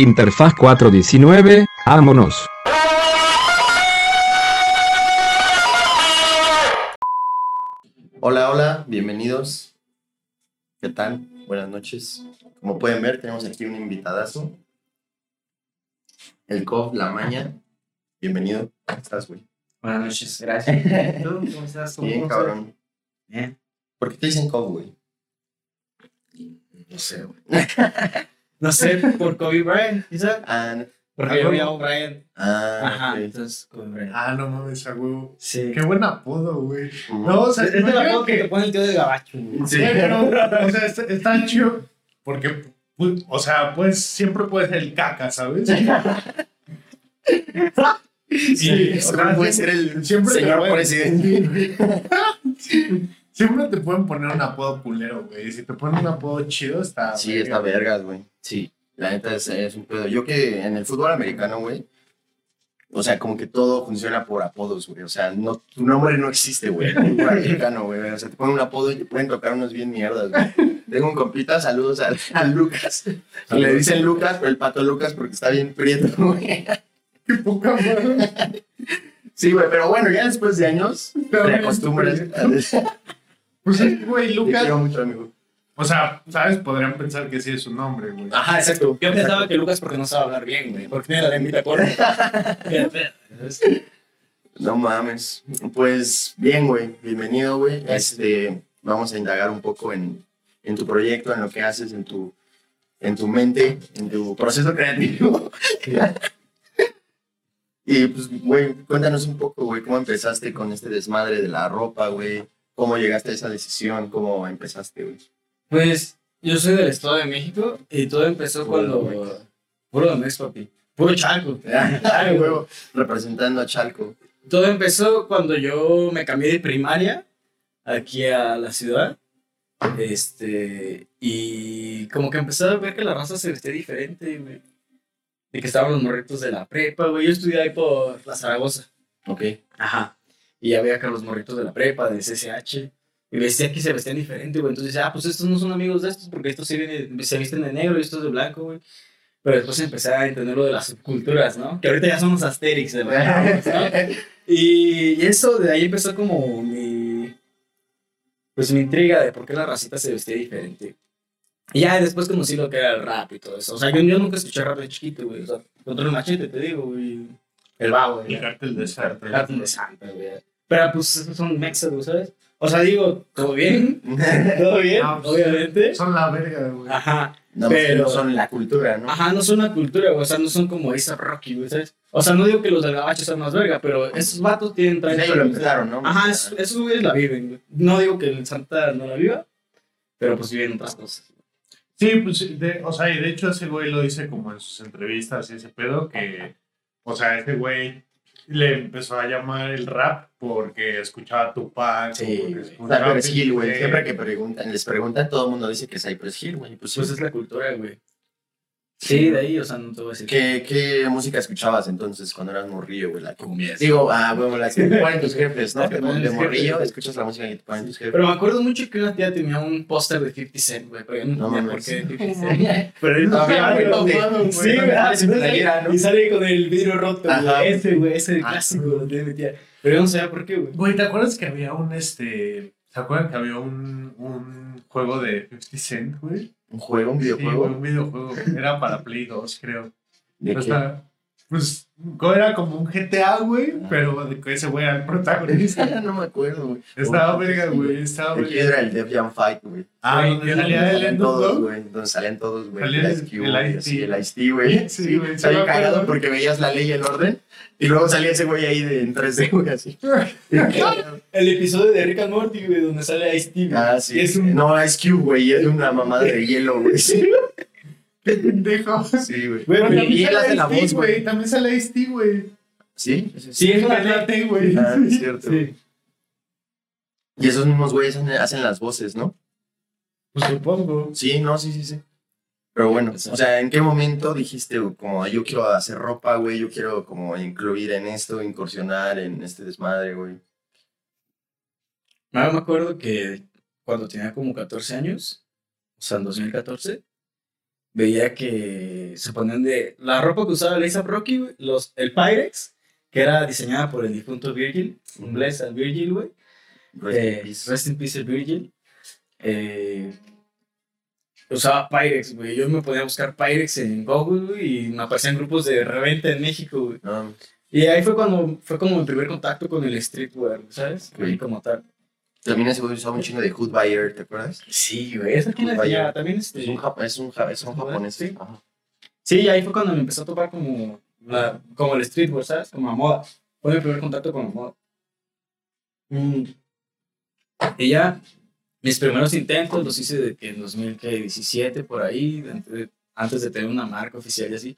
Interfaz 419, vámonos. Hola, hola, bienvenidos. ¿Qué tal? Buenas noches. Como pueden ver, tenemos aquí un invitadazo. El COF La Maña. Bienvenido. ¿Cómo estás, güey? Buenas noches, gracias. ¿Tú cómo estás? ¿Cómo Bien, cabrón. Bien. ¿Por qué te dicen COF, güey? No sé, güey. No sé, por Kobe Bryant, quizá. Ah, no. Porque Ah, yo me ¿cómo? llamo Bryant. ah, Ajá, entonces Kobe Bryant. Ah, no mames, a huevo. Sí. Qué buen apodo, güey. No, o sea, Es de la imagino foto que te pone el tío de gabacho, güey. Sí. Pero, o sea, está, está chido porque, pues, o sea, pues siempre puede ser el caca, ¿sabes? Sí, o siempre sea, puede ser el siempre señor presidente. Siempre te pueden poner un apodo culero, güey. Si te ponen un apodo chido, está. Sí, está vergas, güey. Sí, la neta es, es un pedo. Yo que en el fútbol americano, güey, o sea, como que todo funciona por apodos, güey. O sea, no, tu nombre no existe, güey. En el fútbol americano, güey. O sea, te ponen un apodo y te pueden tocar unos bien mierdas, güey. Tengo un compita, saludos al, al Lucas. Y le dicen Lucas, pero el pato Lucas porque está bien prieto, güey. Qué poca madre. Sí, güey, pero bueno, ya después de años te acostumbras. Pues es güey, Lucas. quiero mucho, amigo. O sea, ¿sabes? Podrían pensar que sí es su nombre, güey. Ajá, exacto. Yo pensaba que Lucas porque no sabe hablar bien, güey. Porque tiene la lengüita corta. No mames. Pues bien, güey. Bienvenido, güey. Este, vamos a indagar un poco en, en tu proyecto, en lo que haces, en tu, en tu mente, en tu proceso creativo. y pues, güey, cuéntanos un poco, güey, cómo empezaste con este desmadre de la ropa, güey. ¿Cómo llegaste a esa decisión? ¿Cómo empezaste, güey? Pues yo soy del Estado de México y todo empezó Puro cuando. Puro Domex, papi. Puro Chalco. Ay, huevo. Representando a Chalco. Todo empezó cuando yo me cambié de primaria aquí a la ciudad. Este, y como que empecé a ver que la raza se vestía diferente, güey. Y que estaban los morritos de la prepa, güey. Yo estudié ahí por la Zaragoza. Ok. Ajá. Y ya veía que los morritos de la prepa, de CCH. Y vestía que se vestían diferente, güey. Entonces, ah, pues estos no son amigos de estos porque estos se, vienen- se visten de negro y estos de blanco, güey. Pero después empecé a entender lo de las subculturas, ¿no? Que ahorita ya somos Asterix, de verdad, ¿no? Y, y eso, de ahí empezó como mi. Pues mi intriga de por qué la racita se vestía diferente. Y ya después conocí lo que era el rap y todo eso. O sea, yo, yo nunca escuché rap de chiquito, güey. O sea, contra el machete, te digo, güey. El vago, güey. El cártel de Santa. El cartel de Santa, güey. Pero pues esos son mexas, güey, ¿sabes? O sea, digo, todo bien, todo bien, pues, obviamente. Son la verga, güey. Ajá, No, pero Pero- no son la cultura, ¿no? ajá, no son una cultura, güey. O sea, no son como esa Rocky, güey, ¿sabes? O sea, no digo que los del gabacho sean más verga, pero esos vatos tienen Pues traen ellos lo empezaron, ¿no? Ajá, es- esos güeyes la viven, güey. No digo que el Santa no la viva, pero pues viven otras cosas. Sí, pues, de- o sea, y de hecho ese güey lo dice como en sus entrevistas y ese pedo que, o sea, este güey le empezó a llamar el rap porque escuchaba Tupac. Sí, Cypress Hill, güey. 50 Siempre que preguntan, les preguntan, todo el mundo dice que es Cypress Hill, güey. Pues, Pues sí. es la cultura, güey. Sí, de ahí, o sea, no te voy a decir. ¿Qué, ¿Qué música escuchabas entonces cuando eras morrillo, güey? La que- Cumbias. Digo, ah, bueno, las que te ponen tus jefes, ¿no? Que De, morrillo, escuchas la música que te ponen tus jefes. Pero me acuerdo mucho que una tía tenía un póster de 50 Cent, güey, pero yo no, No entendía por qué de 50 Cent. Pero él Todavía, ¿dónde? mamado, güey. Sí, güey, Ah, sí, ¿no? Y sale con el vidrio roto, Ajá. güey. Ese, güey, ese Ah. clásico de mi tía. Pero yo no sabía por qué, güey. Güey, ¿te acuerdas que había un, este, ¿se acuerdan que había un, un juego de 50 Cent, güey? ¿Un juego, un Sí, güey, videojuego? un videojuego. Era para Play 2, creo. ¿De qué? está- pues era como un GTA, güey, Ah. pero de que ese güey era el protagonista. no me acuerdo, güey. Estaba verga, güey, estaba Aquí verga. era el Def Jam Fight, güey. Ah, donde salía el todos, güey. Donde salían todos, güey. Salía El Ice Cube, el Ice-T, güey. Sí, güey, me cagado porque veías la ley y el orden. Y luego salía ese güey ahí de, en 3D, güey, así. El episodio de Rick and Morty, güey, donde sale Ice-T. güey. Ah, sí. Es un... No, Ice Cube, güey. Es una mamada de hielo, güey. Sí, pendejo. Sí, güey. Pero pero- y él hace la voz, güey. También sale Ice-T, güey. ¿Sí? Sí, es una Imagínate, güey. Ah, es cierto. Sí. Y esos mismos güeyes hacen, hacen las voces, ¿no? Pues supongo. Sí, no, sí, sí, sí. Pero bueno, o sea, ¿en qué momento dijiste como yo quiero hacer ropa, güey? Yo quiero como incluir en esto, incursionar en este desmadre, güey. Ah, me acuerdo que cuando tenía como 14 años, o sea, en 2014, veía que se ponían de. La ropa que usaba Lisa Rocky, güey, los, el Pyrex, que era diseñada por el difunto Virgil, un bless al Virgil, güey. Rest in Eh, peace. Rest in peace Virgil. Eh, usaba Pyrex, güey. Yo me podía buscar Pyrex en Google, güey, y me aparecían grupos de reventa en México, güey. No, Y ahí fue cuando fue como mi primer contacto con el streetwear, ¿sabes? Ok. Y como tal. También güey usaba un chingo de Hood Buyer, ¿te acuerdas? Sí, güey. Le Vaya. enseñaba también este. Es un, jap- es un, ja- son japoneses. Sí. Ajá. Sí, ahí fue cuando me empezó a topar como, la, como el streetwear, ¿sabes? Como la moda. Fue mi primer contacto con la moda. Mm. Y ya, mis primeros intentos los hice de, en 2017, por ahí, antes de, antes de tener una marca oficial y así.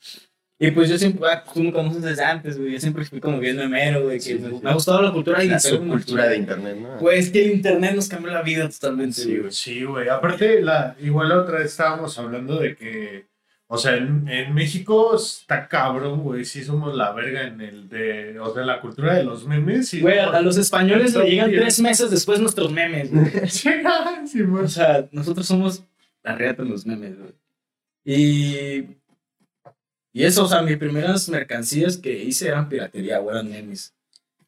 Y pues yo siempre, ah, tú me conoces desde antes, güey. Yo siempre fui como bien memero, güey. Que Sí, me, sí, sí. me ha gustado la cultura La digital. subcultura de internet, ¿no? Pues que el internet nos cambió la vida totalmente, Sí, güey. Sí, güey. Aparte, la, igual la otra vez estábamos hablando de que, o sea, en, en México está cabrón, güey. Sí somos la verga en el de, o sea, la cultura de los memes. Y, Güey, a, a los españoles le llegan bien. tres meses después nuestros memes, güey. Sí, O güey. sea, nosotros somos la reata en los memes, güey. Y. Y eso, o sea, mis primeras mercancías que hice eran piratería, güey, eran memes.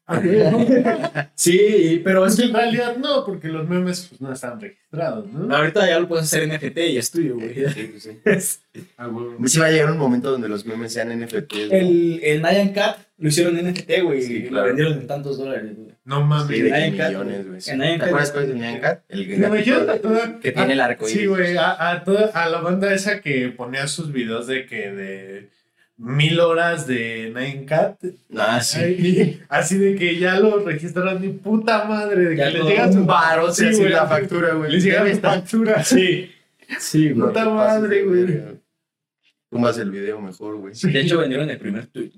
Sí, pero es Es que en realidad no, porque los memes pues, no están registrados, ¿no? ahorita ya lo puedes hacer en NFT y es tuyo, güey. Sí, pues sí. Ah. Sí va a llegar un momento donde los memes sean NFTs. ¿no? El, el Nyan Cat lo hicieron en NFT, güey, Sí, y claro. lo vendieron en tantos dólares, güey. No mames. Sí, de Nyan Cat, millones, güey. sí. ¿Te acuerdas cuál es el Nyan Cat? El ¿Te imaginas a toda- que tiene el arco Sí, güey, a, a, toda- a la banda esa que ponía sus videos de que de mil horas de Nine Cat. Ah, sí. Ay, así de que ya lo registraron mi puta madre. De Ya que les todo llega Un su baro, Sí, así la factura, güey. Les llega está. factura. Sí. Sí, güey. Puta madre, güey. Tumbas el video mejor, güey. De hecho, vendieron el primer tweet.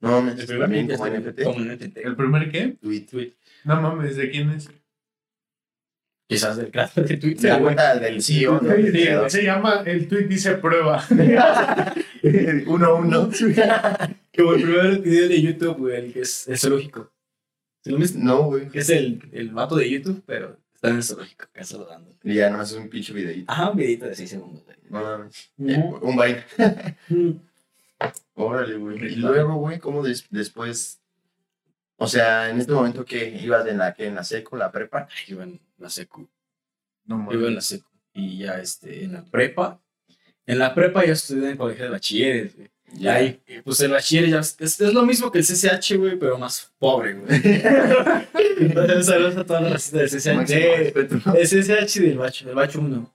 No mames, El primer también como NFT. Como NFT. ¿El primer qué? Tweet. Tweet. No mames, ¿de quién es? Quizás del creador de Twitter. Se da güey. cuenta del CEO, ¿no? Sí, Sí, se llama, el tweet dice prueba. Uno a uno. Como el primer video de YouTube, güey, el que es el zoológico. ¿Sí lo? No, güey. Es el, el vato de YouTube, pero está en el zoológico, acá saludando. Y ya nomás es un pinche videíto. Ajá, un videito de 6 segundos. güey. No mames. Eh, Un baile. Órale, güey. Y luego, güey, ¿cómo des- después? O sea, en este momento que ibas en la, que en la seco, la prepa. Iba en la secu. No Iba en la secu. Y ya este, en la prepa. En la prepa yo estudié en el colegio de bachilleres, güey. Y ahí, y, pues el bachiller ya es, es, lo mismo que el CCH, güey, pero más pobre, güey. Entonces, saludos a toda la racita del CCH. De- respeto. El CCH del bacho, del bacho 1.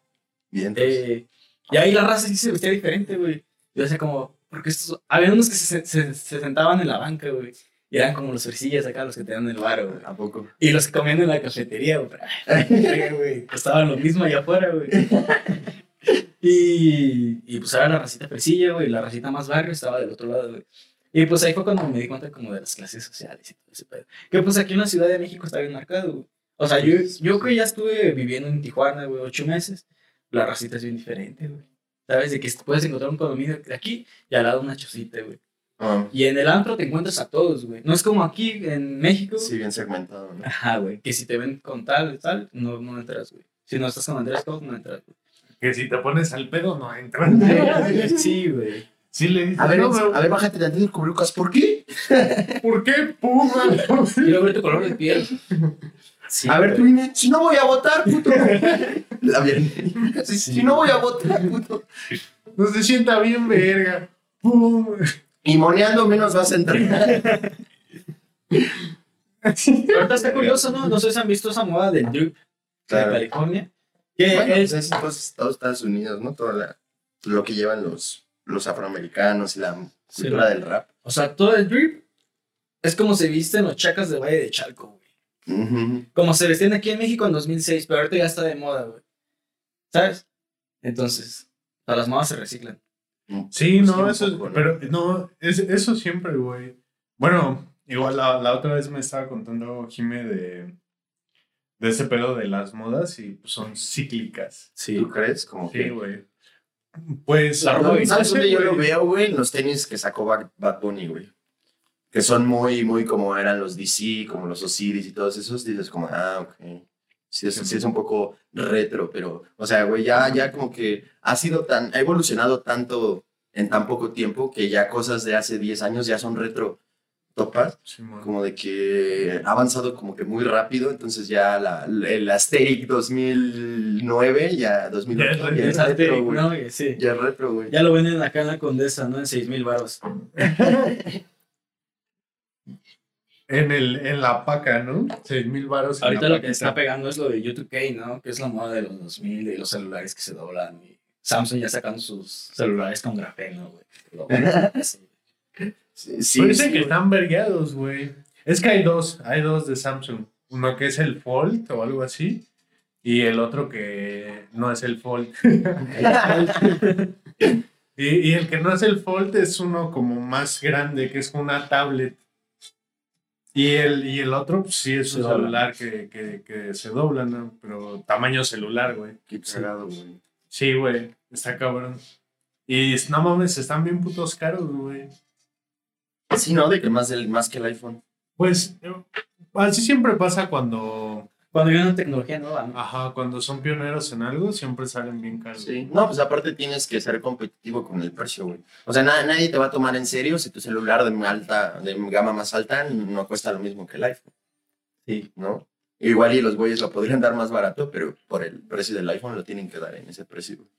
Bien. Eh, y ahí la raza sí se vestía diferente, güey. Yo decía como, porque estos, había unos que se, se, se sentaban en la banca, güey. Y eran como los frisillas acá, los que tenían el bar, güey. ¿A poco? Y los que comían en la cafetería, güey. Costaban lo mismo allá afuera, güey. Y, y pues era la racita fresilla, güey. La racita más barrio estaba del otro lado, güey. Y pues ahí fue cuando me di cuenta como de las clases sociales y todo ese pedo. Que pues aquí en la Ciudad de México está bien marcado, güey. O sea, yo, yo que ya estuve viviendo en Tijuana, güey, ocho meses, la racita es bien diferente, güey. ¿Sabes? De que puedes encontrar un condominio de aquí y al lado una chocita, güey. Ah, Y en el antro te encuentras a todos, güey. No es como aquí en México. sí, bien segmentado, ¿no? Ajá, güey. Que si te ven con tal, tal, no, no entras, güey. Si no estás con Andrés Cos, no entras, Que si te pones al pedo no entran. güey. Sí, güey. Sí le dices, A ver, no, a ver, bájate tantito el cubrebocas. ¿Por qué? ¿por qué puma? Y luego ver tu color de piel. Sí, a ver, güey. tú dime, si no voy a votar, puto. La bien. Si, si no voy a votar, puto. No se sienta bien verga. Pum. Y moneando menos vas a entrar. Ahorita está curioso, ¿no? No sé si han visto esa moda del drip Claro. de California. Que Bueno, es, pues es todos, todos Estados Unidos, ¿no? Todo la- lo que llevan los, los afroamericanos y la Sí, cultura del rap. o sea, todo el drip es como se visten los chacas de Valle de Chalco, güey. Como se vestían aquí en México en 2006, pero ahorita ya está de moda, güey. ¿Sabes? Entonces, todas las modas se reciclan. Sí, Pues no, eso, poco, ¿no? pero no, es, eso siempre, güey. Bueno, igual la, la otra vez me estaba contando Jime de, de ese pedo de las modas y pues, son cíclicas. Sí. ¿Tú crees? Como Sí, que... güey. Pues, La no, ¿Sabes dónde yo lo veo, güey? En los tenis que sacó Bad, Bad Bunny, güey. Que son muy, muy como eran los DC, como los Osiris y todos esos. Dices como, ah, ok. Sí es, sí es un poco retro, pero, o sea, güey, ya, ya como que ha sido tan, ha evolucionado tanto en tan poco tiempo que ya cosas de hace 10 años ya son retro topas, como de que ha avanzado como que muy rápido, entonces ya la, el Asterix 2009, ya 2008, Ya es ya es retro, güey. no, güey, sí. Ya es retro, güey. Ya lo venden acá en la Condesa, ¿no? En 6 mil baros. En, el, en la paca, ¿no? 6 mil baros. Ahorita lo que está pegando es lo de U2K, ¿no? Que es la moda de los 2000 y los celulares que se doblan. Y Samsung ya sacando sus celulares con grafeno, güey. Sí, dicen sí, que están vergueados, güey. Es que hay dos, hay dos de Samsung. Uno que es el Fold o algo así. Y el otro que no es el Fold. y, y el que no es el Fold es uno como más grande, que es una tablet. Y el, y el otro pues, sí es un celular que, que, que se dobla, ¿no? Pero tamaño celular, güey. Qué cagado, güey. Sí, güey. Está cabrón. Y no mames, están bien putos caros, güey. Sí, ¿no? De que más, del, más que el iPhone. Pues así siempre pasa cuando, Cuando viene una tecnología nueva, ¿no? ajá, cuando son pioneros en algo, siempre salen bien caros. Sí. No, pues aparte tienes que ser competitivo con el precio, güey. O sea, na- nadie te va a tomar en serio si tu celular de alta, de gama más alta no cuesta lo mismo que el iPhone. Sí. ¿No? Igual y los güeyes lo podrían dar más barato, pero por el precio del iPhone lo tienen que dar en ese precio. güey.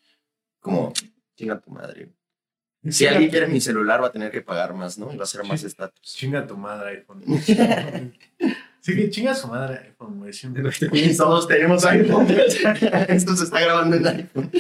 Como, chinga tu madre. güey. Si alguien quiere mi celular va a tener que pagar más, ¿no? Y va a ser más estatus. Chinga tu madre iPhone. sí que chinga su madre iPhone, güey. siempre. Todos tenemos iPhone. Esto se está grabando en iPhone.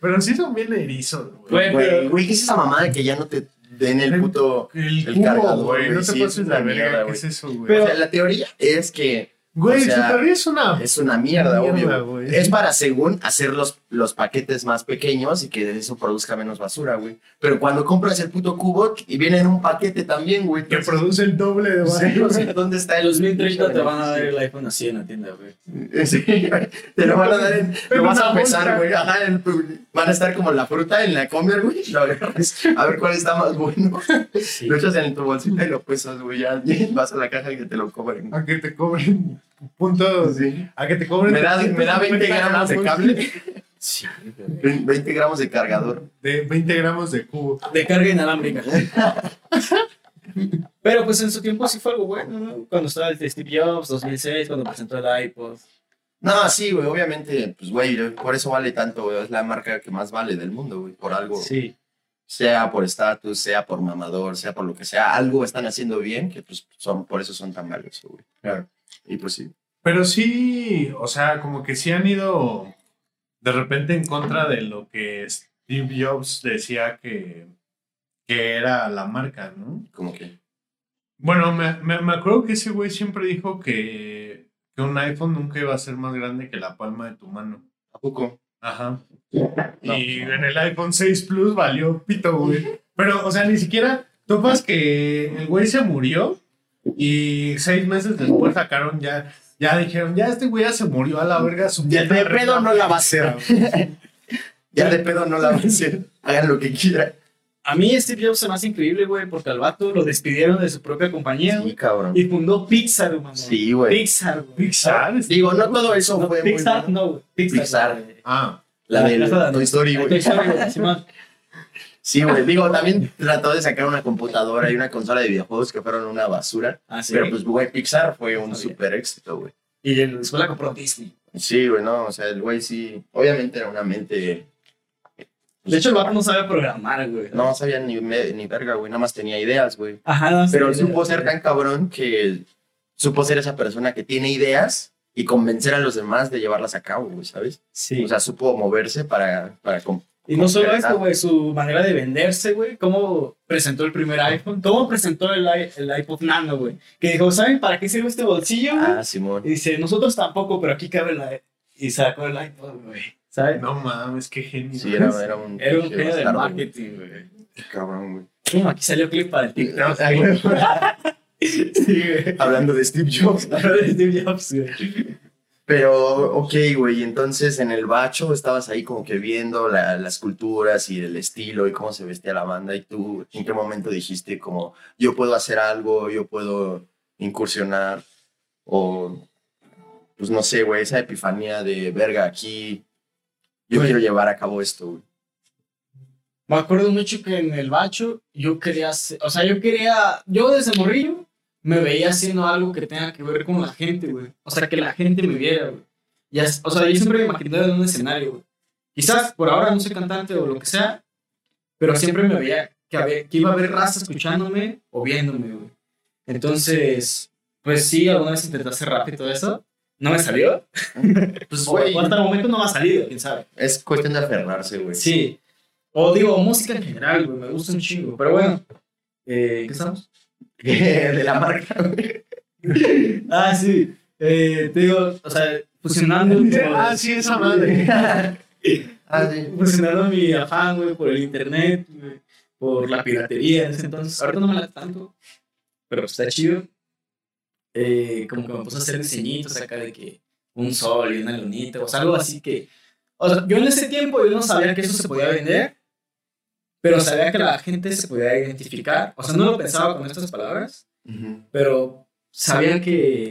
Pero sí son bien erizos, güey. Güey, ¿qué es esa mamada que ya no te den el puto... El, el cubo, cargador, güey. No te sí, pases una verga. mierda, ¿Qué es eso, güey? Pero- O sea, la teoría es que güey, o sea, su es una. es una mierda, Mierda, obvio. güey. Es para, según, hacer los, los paquetes más pequeños y que eso produzca menos basura, güey. Pero cuando compras el puto cubo y viene en un paquete también, güey. que produce el doble de Sí, basura. o sea, ¿dónde está En el 2030 te van a dar el iPhone así en la tienda, güey. Sí, güey. te lo van a dar en. En Lo vas a pesar, güey. Ajá, en tu- van a estar como la fruta en la comer, güey. A ver cuál está más bueno. Sí. Lo echas en tu bolsita y lo pesas, güey. Ya vas a la caja y que te lo cobren. A que te cobren puntos. Sí. A que te cobren. Me da, me da 20 350 gramos de cable, Sí, güey. 20 gramos de cargador. De 20 gramos de cubo. De carga inalámbrica. Pero pues en su tiempo sí fue algo bueno, ¿no? Cuando estaba el Steve Jobs, 2006, cuando presentó el iPod. No, sí, güey, obviamente, pues, güey, por eso vale tanto, güey. Es la marca que más vale del mundo, güey. Por algo, Sí. sea por estatus, sea por mamador, sea por lo que sea. Algo están haciendo bien, que pues son, por eso son tan valiosos, güey. Claro. Y pues sí. Pero sí, o sea, como que sí han ido de repente en contra de lo que Steve Jobs decía que, que era la marca, ¿no? Como que. Bueno, me, me, me acuerdo que ese güey siempre dijo que, que un iPhone nunca iba a ser más grande que la palma de tu mano. ¿A poco? Ajá. No. Y en el iPhone 6 Plus valió pito, güey. Pero, o sea, ni siquiera topas que el güey se murió y seis meses después sacaron ya, ya dijeron, ya este güey ya se murió a la verga. Su Ya de pedo no la va a hacer. Ya de pedo no la van a hacer. Hagan lo que quieran. A mí Steve Jobs se me hace increíble, güey, porque al vato lo despidieron de su propia compañía Sí, cabrón. y fundó Pixar, mamá. Sí, güey. Pixar, güey. Pixar. Digo, no todo eso No, fue muy Pixar, bueno. no, güey. Pixar. Pixar. Ah, La La de- Toy Story, güey. Toy Story. Sí, güey. Digo, también trató de sacar una computadora y una consola de videojuegos que fueron una basura. Ah, sí. Pero pues, güey, Pixar fue un super éxito, güey. Y después la compró Disney. Sí, güey, no, o sea, el güey sí, obviamente era una mente, De hecho, el vato no sabe programar, güey. no sabía ni, me- ni verga, güey, nada más tenía ideas, güey. Ajá, no, Pero sí, supo ser tan cabrón que supo ser esa persona que tiene ideas y convencer a los demás de llevarlas a cabo, güey, ¿sabes? Sí. O sea, supo moverse para, para Y no solo eso, güey, su manera de venderse, güey, cómo presentó el primer iPhone, cómo presentó el, el iPod Nano, güey. Que dijo, ¿saben para qué sirve este bolsillo, güey? Ah, Simón. Y dice, nosotros tampoco, pero aquí cabe la... Y sacó el iPod, güey. ¿Sabes? no mames, qué genio. Sí, era, era un... Era un genio de marketing, güey. Qué Cabrón, güey. Aquí salió clip para el TikTok. sí, güey. Hablando de Steve Jobs. Hablando de Steve Jobs, güey. Pero, ok, güey, entonces en el bacho estabas ahí como que viendo la- las culturas y el estilo y cómo se vestía la banda y tú, ¿en qué momento dijiste como, yo puedo hacer algo, yo puedo incursionar o, pues no sé, güey, esa epifanía de verga, aquí yo Güey. quiero llevar a cabo esto, güey. Me acuerdo mucho que en el bacho yo quería hacer, o sea, yo quería, yo desde morrillo me veía haciendo algo que tenga que ver con la gente, güey. O sea, que la gente me viera, güey. O sea, yo siempre me imaginé en un escenario, güey. Quizás por ahora no soy cantante o lo que sea, pero siempre me veía que, había- que iba a haber raza escuchándome o viéndome, güey. Entonces, pues sí, alguna vez intenté hacer rap y todo eso. No me salió. Pues, güey, hasta el momento no me ha salido, quién sabe. es cuestión de aferrarse, güey. Sí. O digo, música en general, güey, me gusta un chingo. Pero bueno, eh, ¿qué estamos? de la marca, güey. Ah, sí. Eh, te digo, o sea, fusionando. Ah, sí, esa madre. Ah, sí. Fusionando mi afán, güey, por el internet, güey, por la piratería en ese entonces. Ahorita no me la tanto, pero está chido. Eh, como que me puse a hacer diseñitos acá de que un sol y una lunita, o sea, algo así que. O sea, yo en ese tiempo yo no sabía que eso se podía vender, pero sabía que la gente se podía identificar. O sea, no lo pensaba con estas palabras, Ujú. pero sabía que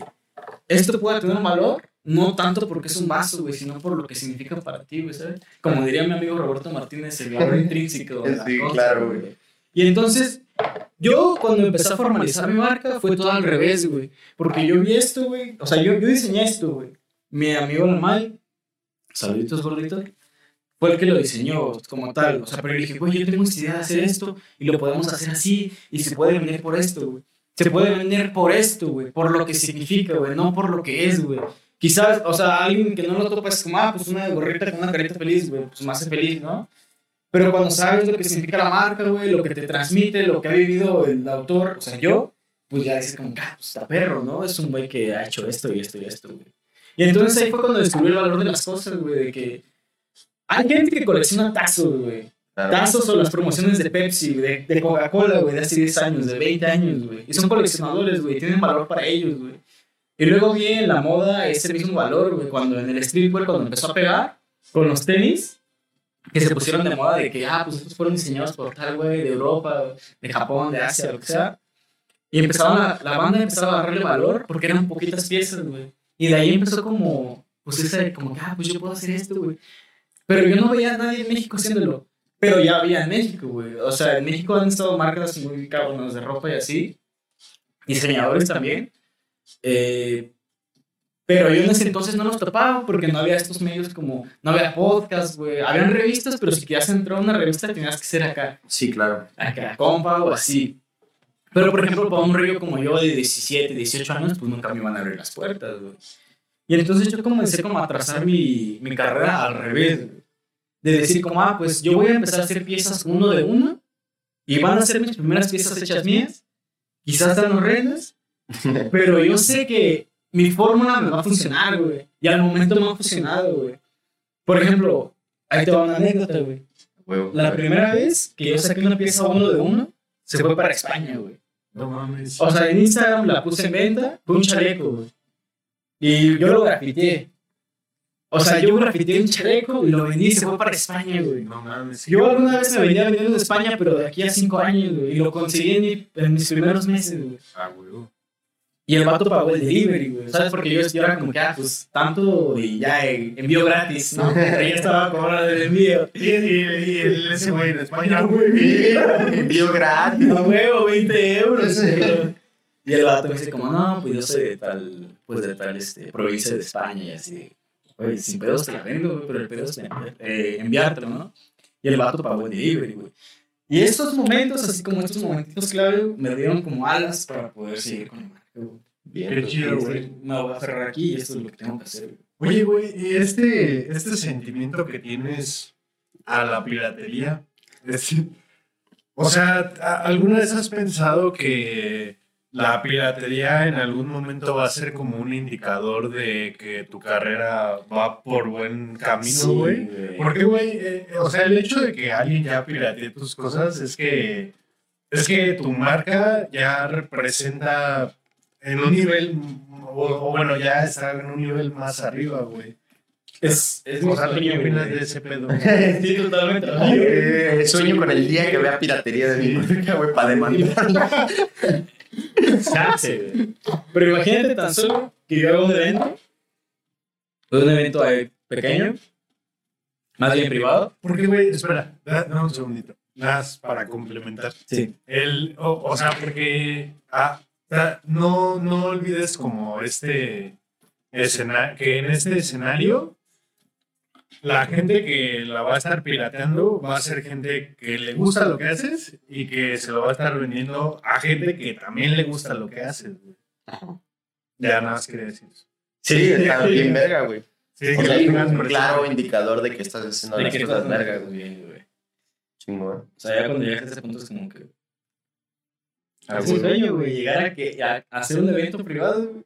esto puede tener un valor, no tanto porque es un vaso, güey, sino por lo que significa para ti, güey, ¿sabes? Como diría mi amigo Roberto Martínez, el valor intrínseco. de Sí, cosa, claro, güey. Y entonces, yo cuando empecé a formalizar mi marca fue todo al revés, güey, porque yo vi esto, güey, o sea, yo, yo diseñé esto, güey. Mi amigo Lamal, saluditos gorditos, fue el que lo diseñó como tal, o sea, pero yo dije, güey, yo tengo esta idea de hacer esto y lo podemos hacer así y se puede vender por esto, güey. Se puede vender por esto, güey, por lo que significa, güey, no por lo que es, güey. Quizás, o sea, alguien que no lo topa es como, ah, pues una gorrita con una carita feliz, güey, pues hace feliz, ¿no? Pero cuando sabes lo que significa la marca, güey, lo que te transmite, lo que ha vivido el autor, o sea, yo, pues ya dices como, ah, pues está perro, ¿no? Es un güey que ha hecho esto y esto y esto, güey. Y entonces ahí fue cuando descubrí el valor de las cosas, güey, de que hay gente que colecciona tazos, güey. Claro. Tazos o las promociones de Pepsi, de, de Coca-Cola, güey, de hace 10 años, de 20 años, güey. Y son coleccionadores, güey, tienen valor para ellos, güey. Y luego viene la moda, ese mismo valor, güey, cuando en el streetwear, cuando empezó a pegar con los tenis, que se pusieron de moda de que, ah, pues estos fueron diseñados por tal, güey, de Europa, de Japón, de Asia, lo que sea. Y empezaron a- la banda empezaba a agarrarle valor porque eran poquitas piezas, güey. Y de ahí empezó como, pues esa de como ah, pues yo puedo hacer esto, güey. Pero yo no veía a nadie en México haciéndolo. Pero ya había en México, güey. O sea, en México han estado marcas muy cabronas de ropa y así. Diseñadores también. Eh, pero yo en ese entonces no los topaba porque no había estos medios como, no había podcast, güey. Habían revistas, pero si querías entrar a una revista tenías que ser acá, Sí, claro. acá, compa o así. Pero por ejemplo, para un rollo como yo de 17, 18 años, pues nunca me iban a abrir las puertas, güey. Y entonces yo comencé como a trazar mi, mi carrera al revés. De decir como, ah, pues yo voy a empezar a hacer piezas uno de uno y van a ser mis primeras piezas hechas mías. Quizás tan horrendas, pero yo sé que mi fórmula me va a funcionar, güey. Y al momento me ha funcionado, güey. Por ejemplo, ahí te va una anécdota, güey. La primera vez que yo saqué una pieza uno de uno, se fue para España, güey. No mames. O sea, en Instagram la puse en venta, fue un chaleco, güey. Y yo lo grafiteé. O sea, yo grafiteé un chaleco y lo vendí y se fue para España, güey. No mames. Yo alguna vez me venía vendiendo de España, pero de aquí a cinco años, güey. Y lo conseguí en, mi- en mis primeros meses, güey. Ah, huevo. Y el vato pagó el delivery, güey. ¿Sabes? Porque yo, yo era como que, ah, pues tanto y ya eh, envío gratis, ¿no? Pero ya estaba cobrando el envío. Y, y, y el- ese güey en España, güey. Envío gratis. A huevo, 20 euros. güey. Y el vato me dice como, no, pues yo soy de tal, pues de tal este, provincia de España y así. Oye, sin pedos te la vendo, güey, pero el pedo es eh, enviártelo, ¿no? Y el vato pagó el delivery, güey. Y estos momentos, así como estos momentitos clave, me dieron como alas para poder seguir con la marca, güey. Bien. Qué chido, güey. Me voy a aferrar aquí y esto es lo que tengo que hacer, güey. Oye, güey, y este, este sentimiento que tienes a la piratería, es- o sea, ¿a- ¿alguna vez has pensado que la piratería en algún momento va a ser como un indicador de que tu carrera va por buen camino, güey? Porque, güey, eh, o sea, el hecho de que alguien ya piratee tus cosas es que es que tu marca ya representa en un nivel, o, o bueno, ya está en un nivel más arriba, güey. Es, es O sea, ¿qué opinas de ese pedo? Sí, totalmente. Eh, sueño con el día que vea piratería de mi marca, güey, para demandar. Güey. Pero imagínate tan solo que yo hago un evento Fue un evento eh, pequeño, más bien privado. Porque, güey, espera, da- dame un segundito. Nada más para complementar. Sí. El, o, o sea, porque ah, no, no olvides como este escenario, que en este escenario la gente que la va a estar pirateando va a ser gente que le gusta lo que haces y que se lo va a estar vendiendo a gente que también le gusta lo que haces. güey. Ya nada más quería decir eso. Sí, está bien verga, güey. Sí, O sea, hay un claro indicador de que estás haciendo De las cosas estás vergas, güey. Chingón. O sea, ya cuando llegas a ese punto es como que. Ah, Es un güey. sueño, güey. Llegar a, que, a hacer un evento privado, güey.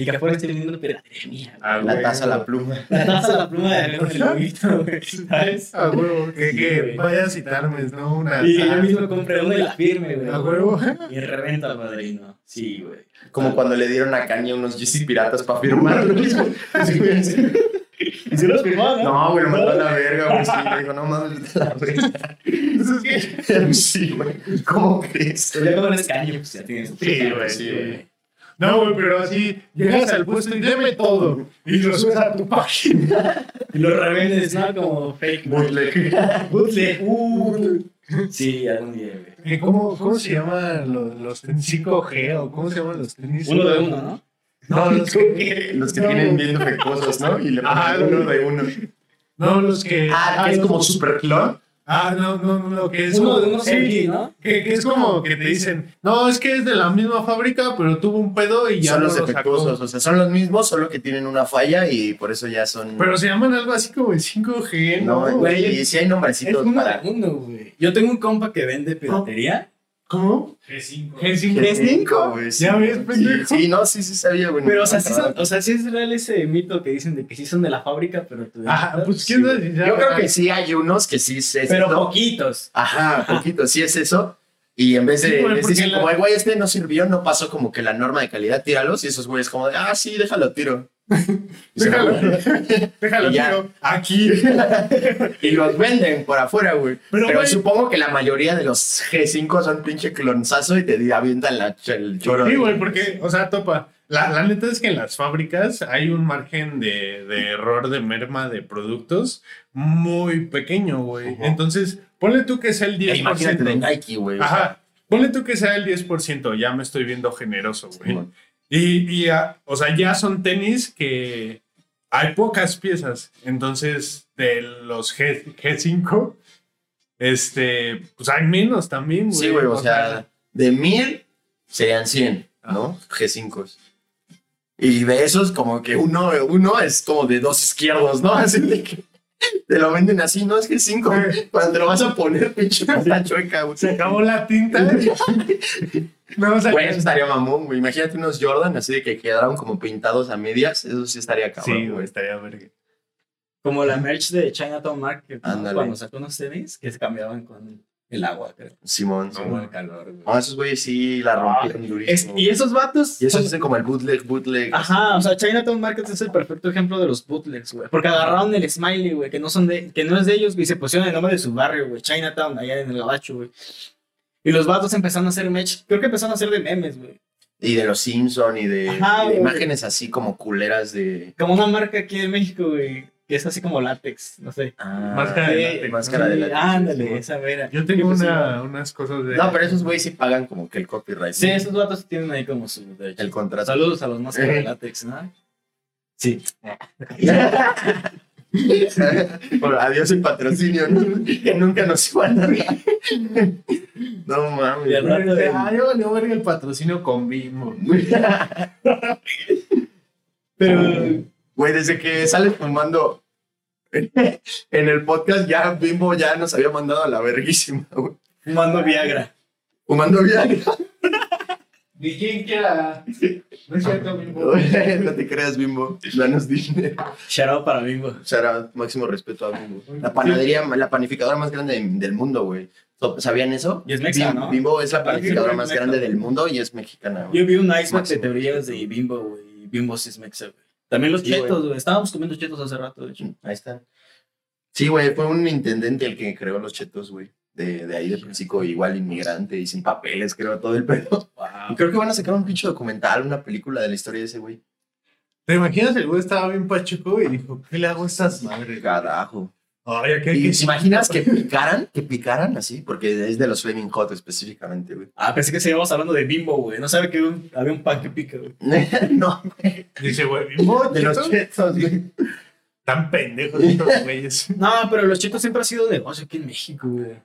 Y que afuera esté vendiendo piratería mía. Ah, La güey. taza a la pluma. La taza a la pluma de el loguito, güey. ¿Sabes? A huevo, que, Sí, que güey. vaya a citarme, ¿no? Una Y yo taza. mismo compré uno y la firme, güey. A huevo. Y reventa al padrino. Sí, güey. Como cuando le dieron a Kanye unos GC piratas para firmar. Sí, güey, sí. ¿Y si los firmó, No, güey, lo mandó a la verga, güey. Sí, le dijo, no mames, la verga. Sí, güey. ¿Cómo crees? Pero ya con el escaño, pues ya tienes. Sí, güey. Sí, güey. No, güey, pero así llegas al puesto y deme todo. Y lo subes a tu página. Y lo revendes, ¿no? Como fake. Bootleg. Bootleg. Uh. Sí, algún día, güey. Eh, ¿Cómo, ¿Cómo se llaman los, los tenis 5G o cómo se llaman los tenis? Uno de uno, ¿no? No, los que, Los que no, tienen bien defectuosos, ¿no? Y le ponen uno de uno. No, los que. Ah, que es como super clon. Ah, no, no, no, lo que es. Uno como- de unos sí, ¿no? Que, que es como que te dicen, no, es que es de la misma fábrica, pero tuvo un pedo y ya Son no los lo defectuosos, sacó. o sea, son los mismos, solo que tienen una falla y por eso ya son. Pero se llaman algo así como el 5G, ¿no? no, güey. y sí hay Es nombrecitos uno para. de uno, güey. Yo tengo un compa que vende piratería. ¿Cómo? G5. G5. G5, güey. sí. ¿Ya ves, Sí, pendejo? Sí, no, sí, sí sabía, güey. Pero, o sea, sí, Ajá. son, o sea, sí es real ese mito que dicen de que sí son de la fábrica, pero tú. Ajá, pues quién sea Yo creo verdad. que sí hay unos que sí es Pero poquitos. Ajá, poquito, sí es eso. Y en vez Sí, de, les dicen la- como, "Ay, güey, este no sirvió, no pasó como que la norma de calidad, tíralos. Y esos güeyes como de, ah, sí, déjalo, tiro. Déjalo, déjalo, Y ya. aquí. Y los venden por afuera, güey. Pero, Pero, güey- supongo que la mayoría de los G5 son pinche clonzazo y te avientan la, el choro. Sí, güey, porque, o sea, topa. La, la neta es que en las fábricas hay un margen de, de error de merma de productos muy pequeño, güey. Entonces, ponle tú que sea el Eh, 10%. Imagínate de Nike, güey. o sea, Ajá. Ponle tú que sea el 10%, ya me estoy viendo generoso, güey. Y, y ah, o sea, ya son tenis que hay pocas piezas. Entonces, de los G, G5, este, pues hay menos también, güey. Sí, güey, o sea, de mil serían 100, ¿no? G5. Y de esos, como que uno, uno es como de dos izquierdos, ¿no? Así de que te lo venden así, no es G5. Cuando te lo vas a poner, pinche puta chueca, güey. se acabó la tinta. no, o sea, Güey, eso estaría mamón, güey. Imagínate unos Jordan así de que quedaron como pintados a medias. Eso sí estaría cabrón, sí, güey. güey, estaría verga. Como la merch de Chinatown Market. ¿no? Cuando sacó unos tenis que se cambiaban con el agua, creo. Simón, Como el calor, güey. No, esos güeyes sí la rompieron Es- durísimo. y esos vatos. Y esos son- hacen como el bootleg, bootleg. Ajá, o sea, Chinatown Market es el perfecto ejemplo de los bootlegs, güey. Porque agarraron el smiley, güey, que no son de, que no es de ellos, güey, y se pusieron el nombre de su barrio, güey, Chinatown, allá en el gabacho, güey. Y los vatos empezaron a hacer match, creo que empezaron a hacer de memes, güey. Y de los Simpson y de, Ajá, y de güey. imágenes así como culeras de. Como una marca aquí en México, güey, que es así como látex, no sé. Ah, Máscara de látex. Máscara de látex. Ándale, esa vera. Yo tengo pues, una, unas cosas de. No, pero esos güeyes sí pagan como que el copyright. Sí, esos vatos tienen ahí como su derecho. El contrato. Saludos a los máscaras de látex, ¿no? Sí. Adiós el patrocinio, ¿no? que nunca nos iban a dar. No mames. Y al rato de- Ah, yo valió verga el patrocinio con Bimbo. Pero, Güey, desde que sales fumando en el podcast, ya Bimbo ya nos había mandado a la verguísima, güey. fumando Viagra. Fumando Viagra. Ni quien quiera. No es cierto, Bimbo. no te creas, Bimbo. Danos dinero. Shout out para Bimbo. Será máximo respeto a Bimbo. La panadería, la panificadora más grande de- del mundo, güey. ¿Sabían eso? Y es mexa, Bim- ¿no? Bimbo es la panificadora más grande del mundo y es mexicana, güey. Yo vi un iceberg de teorías de Bimbo, güey. Bimbo sí es mexa, güey. También los Sí, chetos, güey. Estábamos comiendo chetos hace rato, de hecho. Ahí están. Sí, güey, fue un intendente el que creó los chetos, güey. De, de ahí de Pepsico, igual inmigrante y sin papeles, creo, todo el pedo. Y creo que van a sacar un pinche documental, una película de la historia de ese güey. ¿Te imaginas? El güey estaba bien pachuco y dijo, ¿qué le hago a estas madres? Carajo. Ay, hay ¿Y que... ¿Te imaginas que picaran? Que picaran así, porque es de los Flaming Hot específicamente, güey. Ah, pensé que seguíamos hablando de Bimbo, güey. No sabe que había un, había un pan que pica, güey. no, Dice, güey, ¿bimbo, de los chetos? chetos, güey. Tan pendejos estos güeyes. No, pero los chetos siempre ha sido negocio aquí en México, güey.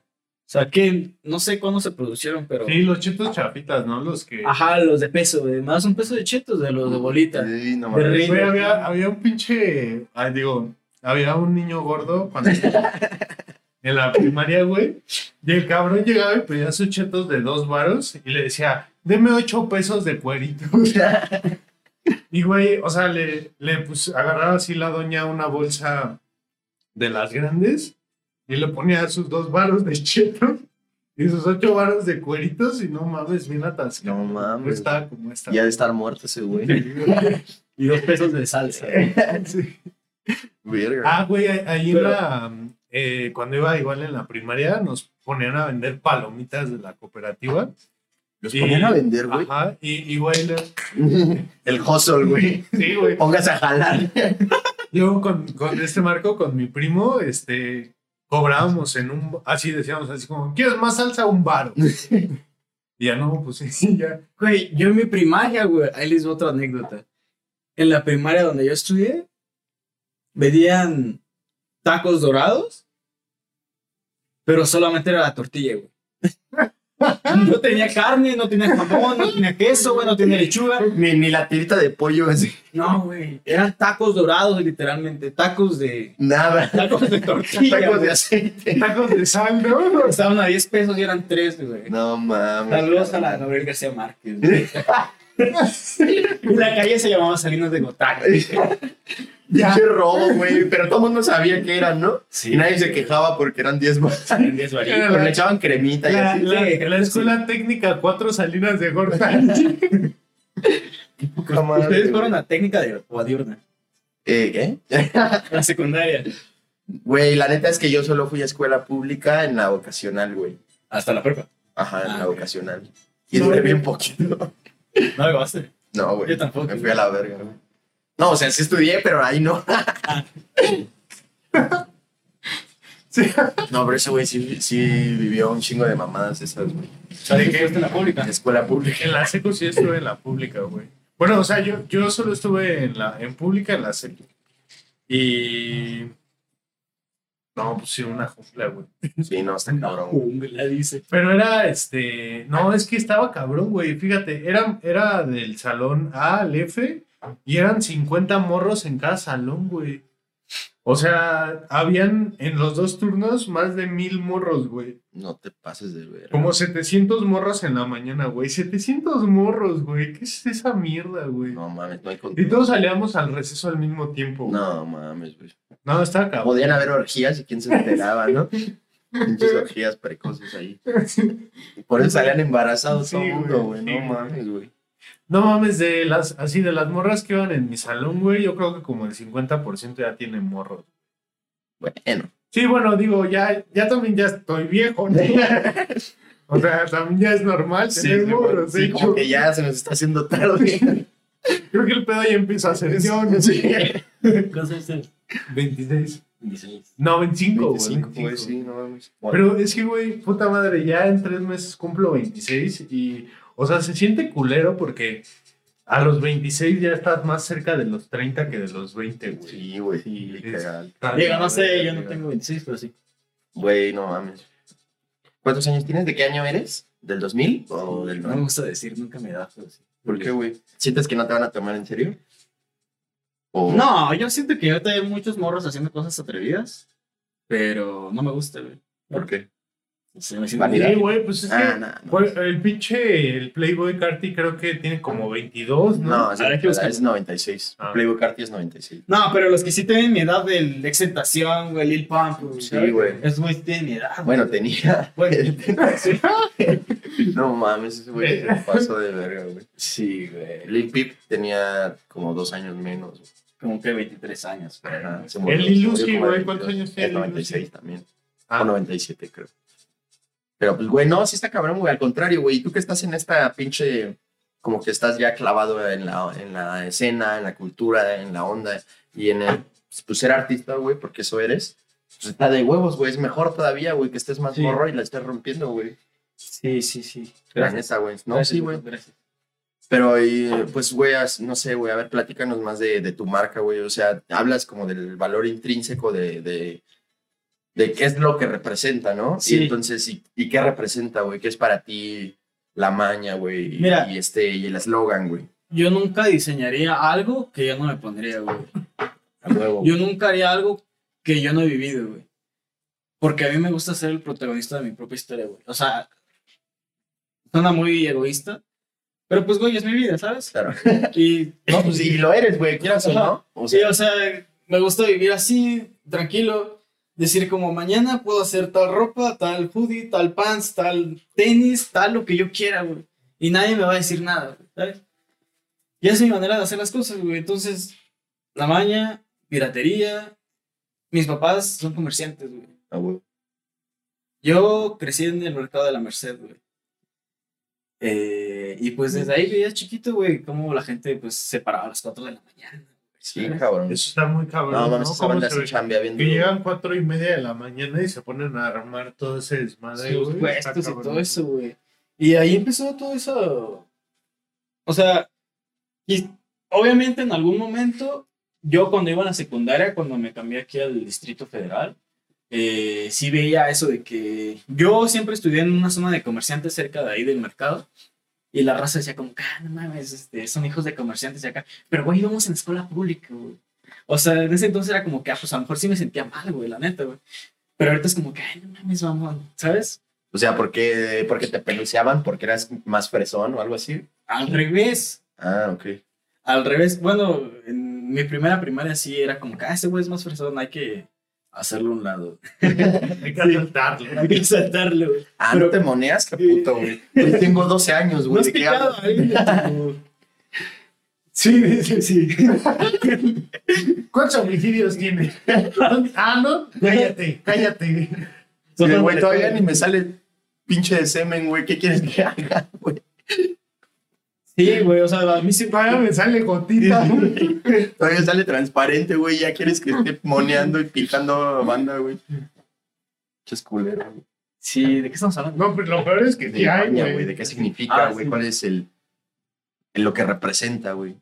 O sea, que no sé cuándo se produjeron, pero. Sí, los chetos chafitas, ¿no? Los que... Ajá, los de peso, güey. Más un peso de chetos de los de bolita. Sí, no mames. Güey, había, había un pinche. Ay, digo, había un niño gordo cuando estaba en la primaria, güey. Y el cabrón llegaba y pedía sus chetos de dos varos y le decía, deme ocho pesos de cuerito. Y, güey, o sea, le, le pues, agarraba así la doña una bolsa de las grandes y le ponía sus dos varos de chetos y sus ocho varos de cueritos y no mames, bien atascado. No mames. Estaba como esta. Ya de estar muerto ese güey. Y dos pesos de salsa. Sí. Verga. Ah, güey, ahí- Pero- la, eh, cuando iba igual en la primaria, nos ponían a vender palomitas de la cooperativa. Los y- ponían a vender, güey. Ajá, y, y güey, le- El hustle, güey. sí, güey. Póngase a jalar. Yo con, con este marco, con mi primo, este, cobrábamos en un, así decíamos, así como, ¿quieres más salsa? Un bar. y ya no, pues sí, ya. Güey, yo en mi primaria, güey, ahí les doy otra anécdota. En la primaria donde yo estudié, vendían tacos dorados, pero solamente era la tortilla, güey. No tenía carne, no tenía jamón, no tenía queso, güey, no tenía lechuga. Ni, ni la tirita de pollo así. No, güey, eran tacos dorados, literalmente, tacos de... Nada. Tacos de tortilla, Tacos güey. de aceite. Tacos de sal, ¿no? Estaban a 10 pesos y eran 3, güey. No mames. Saludos a la Gabriel García Márquez. güey. Y la calle se llamaba Salinas de Gotaca. Qué robo, güey. Pero todo el mundo sabía que eran, ¿no? Sí. Y nadie se quejaba porque eran 10 más. En 10 varitos. Pero le echaban cremita y La, así. la- Sí, la escuela técnica cuatro salinas de Gorda. Ustedes fueron a técnica de o a diurna. Eh, ¿Qué? La secundaria. Güey, la neta es que yo solo fui a escuela pública en la vocacional, güey. Hasta la prepa. Ajá, en Ah, la vocacional. Y No, duré bien poquito. No lo gaste. No, güey. Yo tampoco. Me fui a la verga, güey. No, o sea, sí estudié, pero ahí no. Sí. No, pero ese güey sí, sí vivió un chingo de mamadas esas, güey. ¿Sabes qué en la pública? En escuela pública. En la seco sí estuve en la pública, güey. Bueno, o sea, yo, yo solo estuve en la en pública en la seco. Y. No, pues sí, una jungla, güey. Sí, no, está cabrón. Jungla, dice. Pero era este. No, es que estaba cabrón, güey. Fíjate, era, era del salón A al F y eran 50 morros en cada salón, güey. O sea, habían en los dos turnos más de mil morros, güey. No te pases de ver. Como 700 morros en la mañana, güey. 700 morros, güey. ¿Qué es esa mierda, güey? No mames, no hay Y control. todos salíamos al receso al mismo tiempo. güey. No mames, güey. No, estaba cabrón. Podían haber orgías y quién se enteraba, ¿no? Pinches orgías precoces ahí. Y por eso salían embarazados Sí, todo el mundo, güey, sí, No mames, güey. No mames, de las, así de las morras que iban en mi salón, güey, yo creo que como el 50% ya tienen morros. Bueno. Sí, bueno, digo, ya, ya también ya estoy viejo, ¿no? O sea, también ya es normal Sí, tener sí, morros. sí, de hecho, como que ya se nos está haciendo tarde. creo que el pedo ya empieza a ¿no? Sí. ¿Cuántos años tienes? 26. 16. No, 25, güey. 25, 25. güey, sí, no mames. Pero es que, güey, puta madre, ya en tres meses cumplo 26 y, o sea, se siente culero porque a los 26 ya estás más cerca de los 30 que de los 20, güey. Sí, güey. Sí, literal. Digo, no sé, yo no tengo 26, pero sí. Güey, no mames. ¿Cuántos años tienes? ¿De qué año eres? ¿Del 2000 o del No me 90? gusta decir, nunca me da, pero sí. ¿Por qué, güey? ¿Sientes que no te van a tomar en serio? ¿O No, yo siento que ahorita hay muchos morros haciendo cosas atrevidas, pero no me gusta, güey. ¿Por qué? Sí, güey, pues es Ah, que no, no. pues, el pinche, el Playboy Carti creo que tiene como 22, ¿no? No, es, que buscar. es 96. Ah. Playboy Carti es 96. No, pero los que sí tienen mi edad del Exentación, güey, Lil Pump, güey, Sí, güey. Esos güeyes sí tienen mi edad. Bueno, güey. tenía. Bueno, No mames, ese güey se pasó de verga, güey. sí, güey. Lil Peep tenía como dos años menos. güey. Como que 23 años, pero Ajá, se El murió, Lil Uzi, como de güey, ¿cuántos 22. años tiene Es Lil 96 Uzi? también. Ah. O 97, creo. Pero pues, güey, no, sí está cabrón, güey. Al contrario, güey. Tú que estás en esta pinche como que estás ya clavado en la, en la escena, en la cultura, en la onda y en el, pues, ser artista, güey, porque eso eres. Pues está de huevos, güey. Es mejor todavía, güey, que estés más Sí. morro y la estés rompiendo, güey. Sí, sí, sí. La neta, güey. No, Gracias, sí, güey. Gracias. Pero, y, pues, güey, no sé, güey, a ver, platícanos más de, de tu marca, güey. O sea, hablas como del valor intrínseco de, de, de qué es lo que representa, ¿no? Sí. Y entonces, ¿y, y qué representa, güey? ¿Qué es para ti la maña, güey? Y, Mira. y este, y el eslogan, güey. Yo nunca diseñaría algo que yo no me pondría, güey. A huevo. Yo nunca haría algo que yo no he vivido, güey. Porque a mí me gusta ser el protagonista de mi propia historia, güey. O sea, suena muy egoísta. Pero pues, güey, es mi vida, ¿sabes? Claro. Y, No, pues sí, lo eres, güey, quieras o no. O sea, o sea, me gusta vivir así, tranquilo. Decir como mañana puedo hacer tal ropa, tal hoodie, tal pants, tal tenis, tal lo que yo quiera, güey. Y nadie me va a decir nada, güey, ¿sabes? Y esa es mi manera de hacer las cosas, güey. Entonces, la maña, piratería. Mis papás son comerciantes, güey. a huevo. Yo crecí en el mercado de la Merced, güey. Eh, y pues desde ahí veía chiquito, güey, cómo la gente pues se paraba a las 4 de la mañana. Sí, cabrón. Eso está muy cabrón. No, ¿no? mames, esa ¿Cómo banda se chambea bien Que duro. llegan cuatro y media de la mañana y se ponen a armar todo ese desmadre. Sus puestos y todo eso, güey. Y ahí empezó todo eso. O sea, y obviamente en algún momento, yo cuando iba a la secundaria, cuando me cambié aquí al Distrito Federal, eh, sí veía eso de que yo siempre estudié en una zona de comerciantes cerca de ahí del mercado. Y la raza decía como, ah, no mames, este, son hijos de comerciantes de acá. Pero, güey, íbamos en escuela pública, güey. O sea, en ese entonces era como que, ah, pues a lo mejor sí me sentía mal, güey, la neta, güey. Pero ahorita es como que, ay, no mames, mamón, ¿sabes? O sea, porque, porque te peluceaban, porque eras más fresón o algo así. Al revés. Ah, ok. Al revés. Bueno, en mi primera primaria sí era como que, ah, ese güey es más fresón, hay que hacerlo a un lado. Hay que asaltarlo. Hay que saltarlo, güey. Ah, Pero- no te moneas, qué puto, güey. Güey, Tengo 12 años, ¿No güey. tu- Sí, sí, sí. ¿Cuántos homicidios tiene? ah, no, cállate, cállate. Sí, güey, todavía ni me sale pinche de semen, güey. ¿Qué quieres que haga, güey? Sí, güey, o sea, a mí sí. Todavía me sale gotita. Todavía sale transparente, güey. Ya quieres que esté moneando y picando banda, güey. Pinches culero, güey. Sí, ¿de qué estamos hablando? No, pero lo peor es que De sí hay, güey. ¿De qué significa, Ah, güey? sí. ¿Cuál es el, el lo que representa, güey?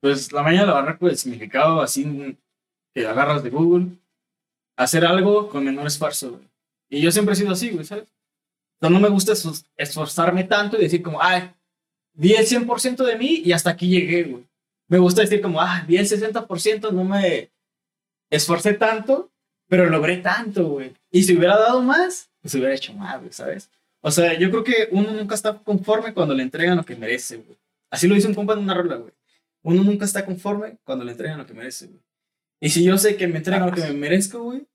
Pues la mañana la agarré por el significado así que agarras de Google. Hacer algo con menor esfuerzo, güey. Y yo siempre he sido así, güey, ¿sabes? O sea, no me gusta esfor- esforzarme tanto y decir como, ay, di el 100% de mí y hasta aquí llegué, güey. Me gusta decir como, ah, di el 60%, no me esforcé tanto, pero logré tanto, güey. Y si hubiera dado más, pues hubiera hecho más, güey, ¿sabes? O sea, yo creo que uno nunca está conforme cuando le entregan lo que merece, güey. Así lo dice un compa en una rola, güey. Uno nunca está conforme cuando le entregan lo que merece, güey. Y si yo sé que me entregan lo que me merezco, güey,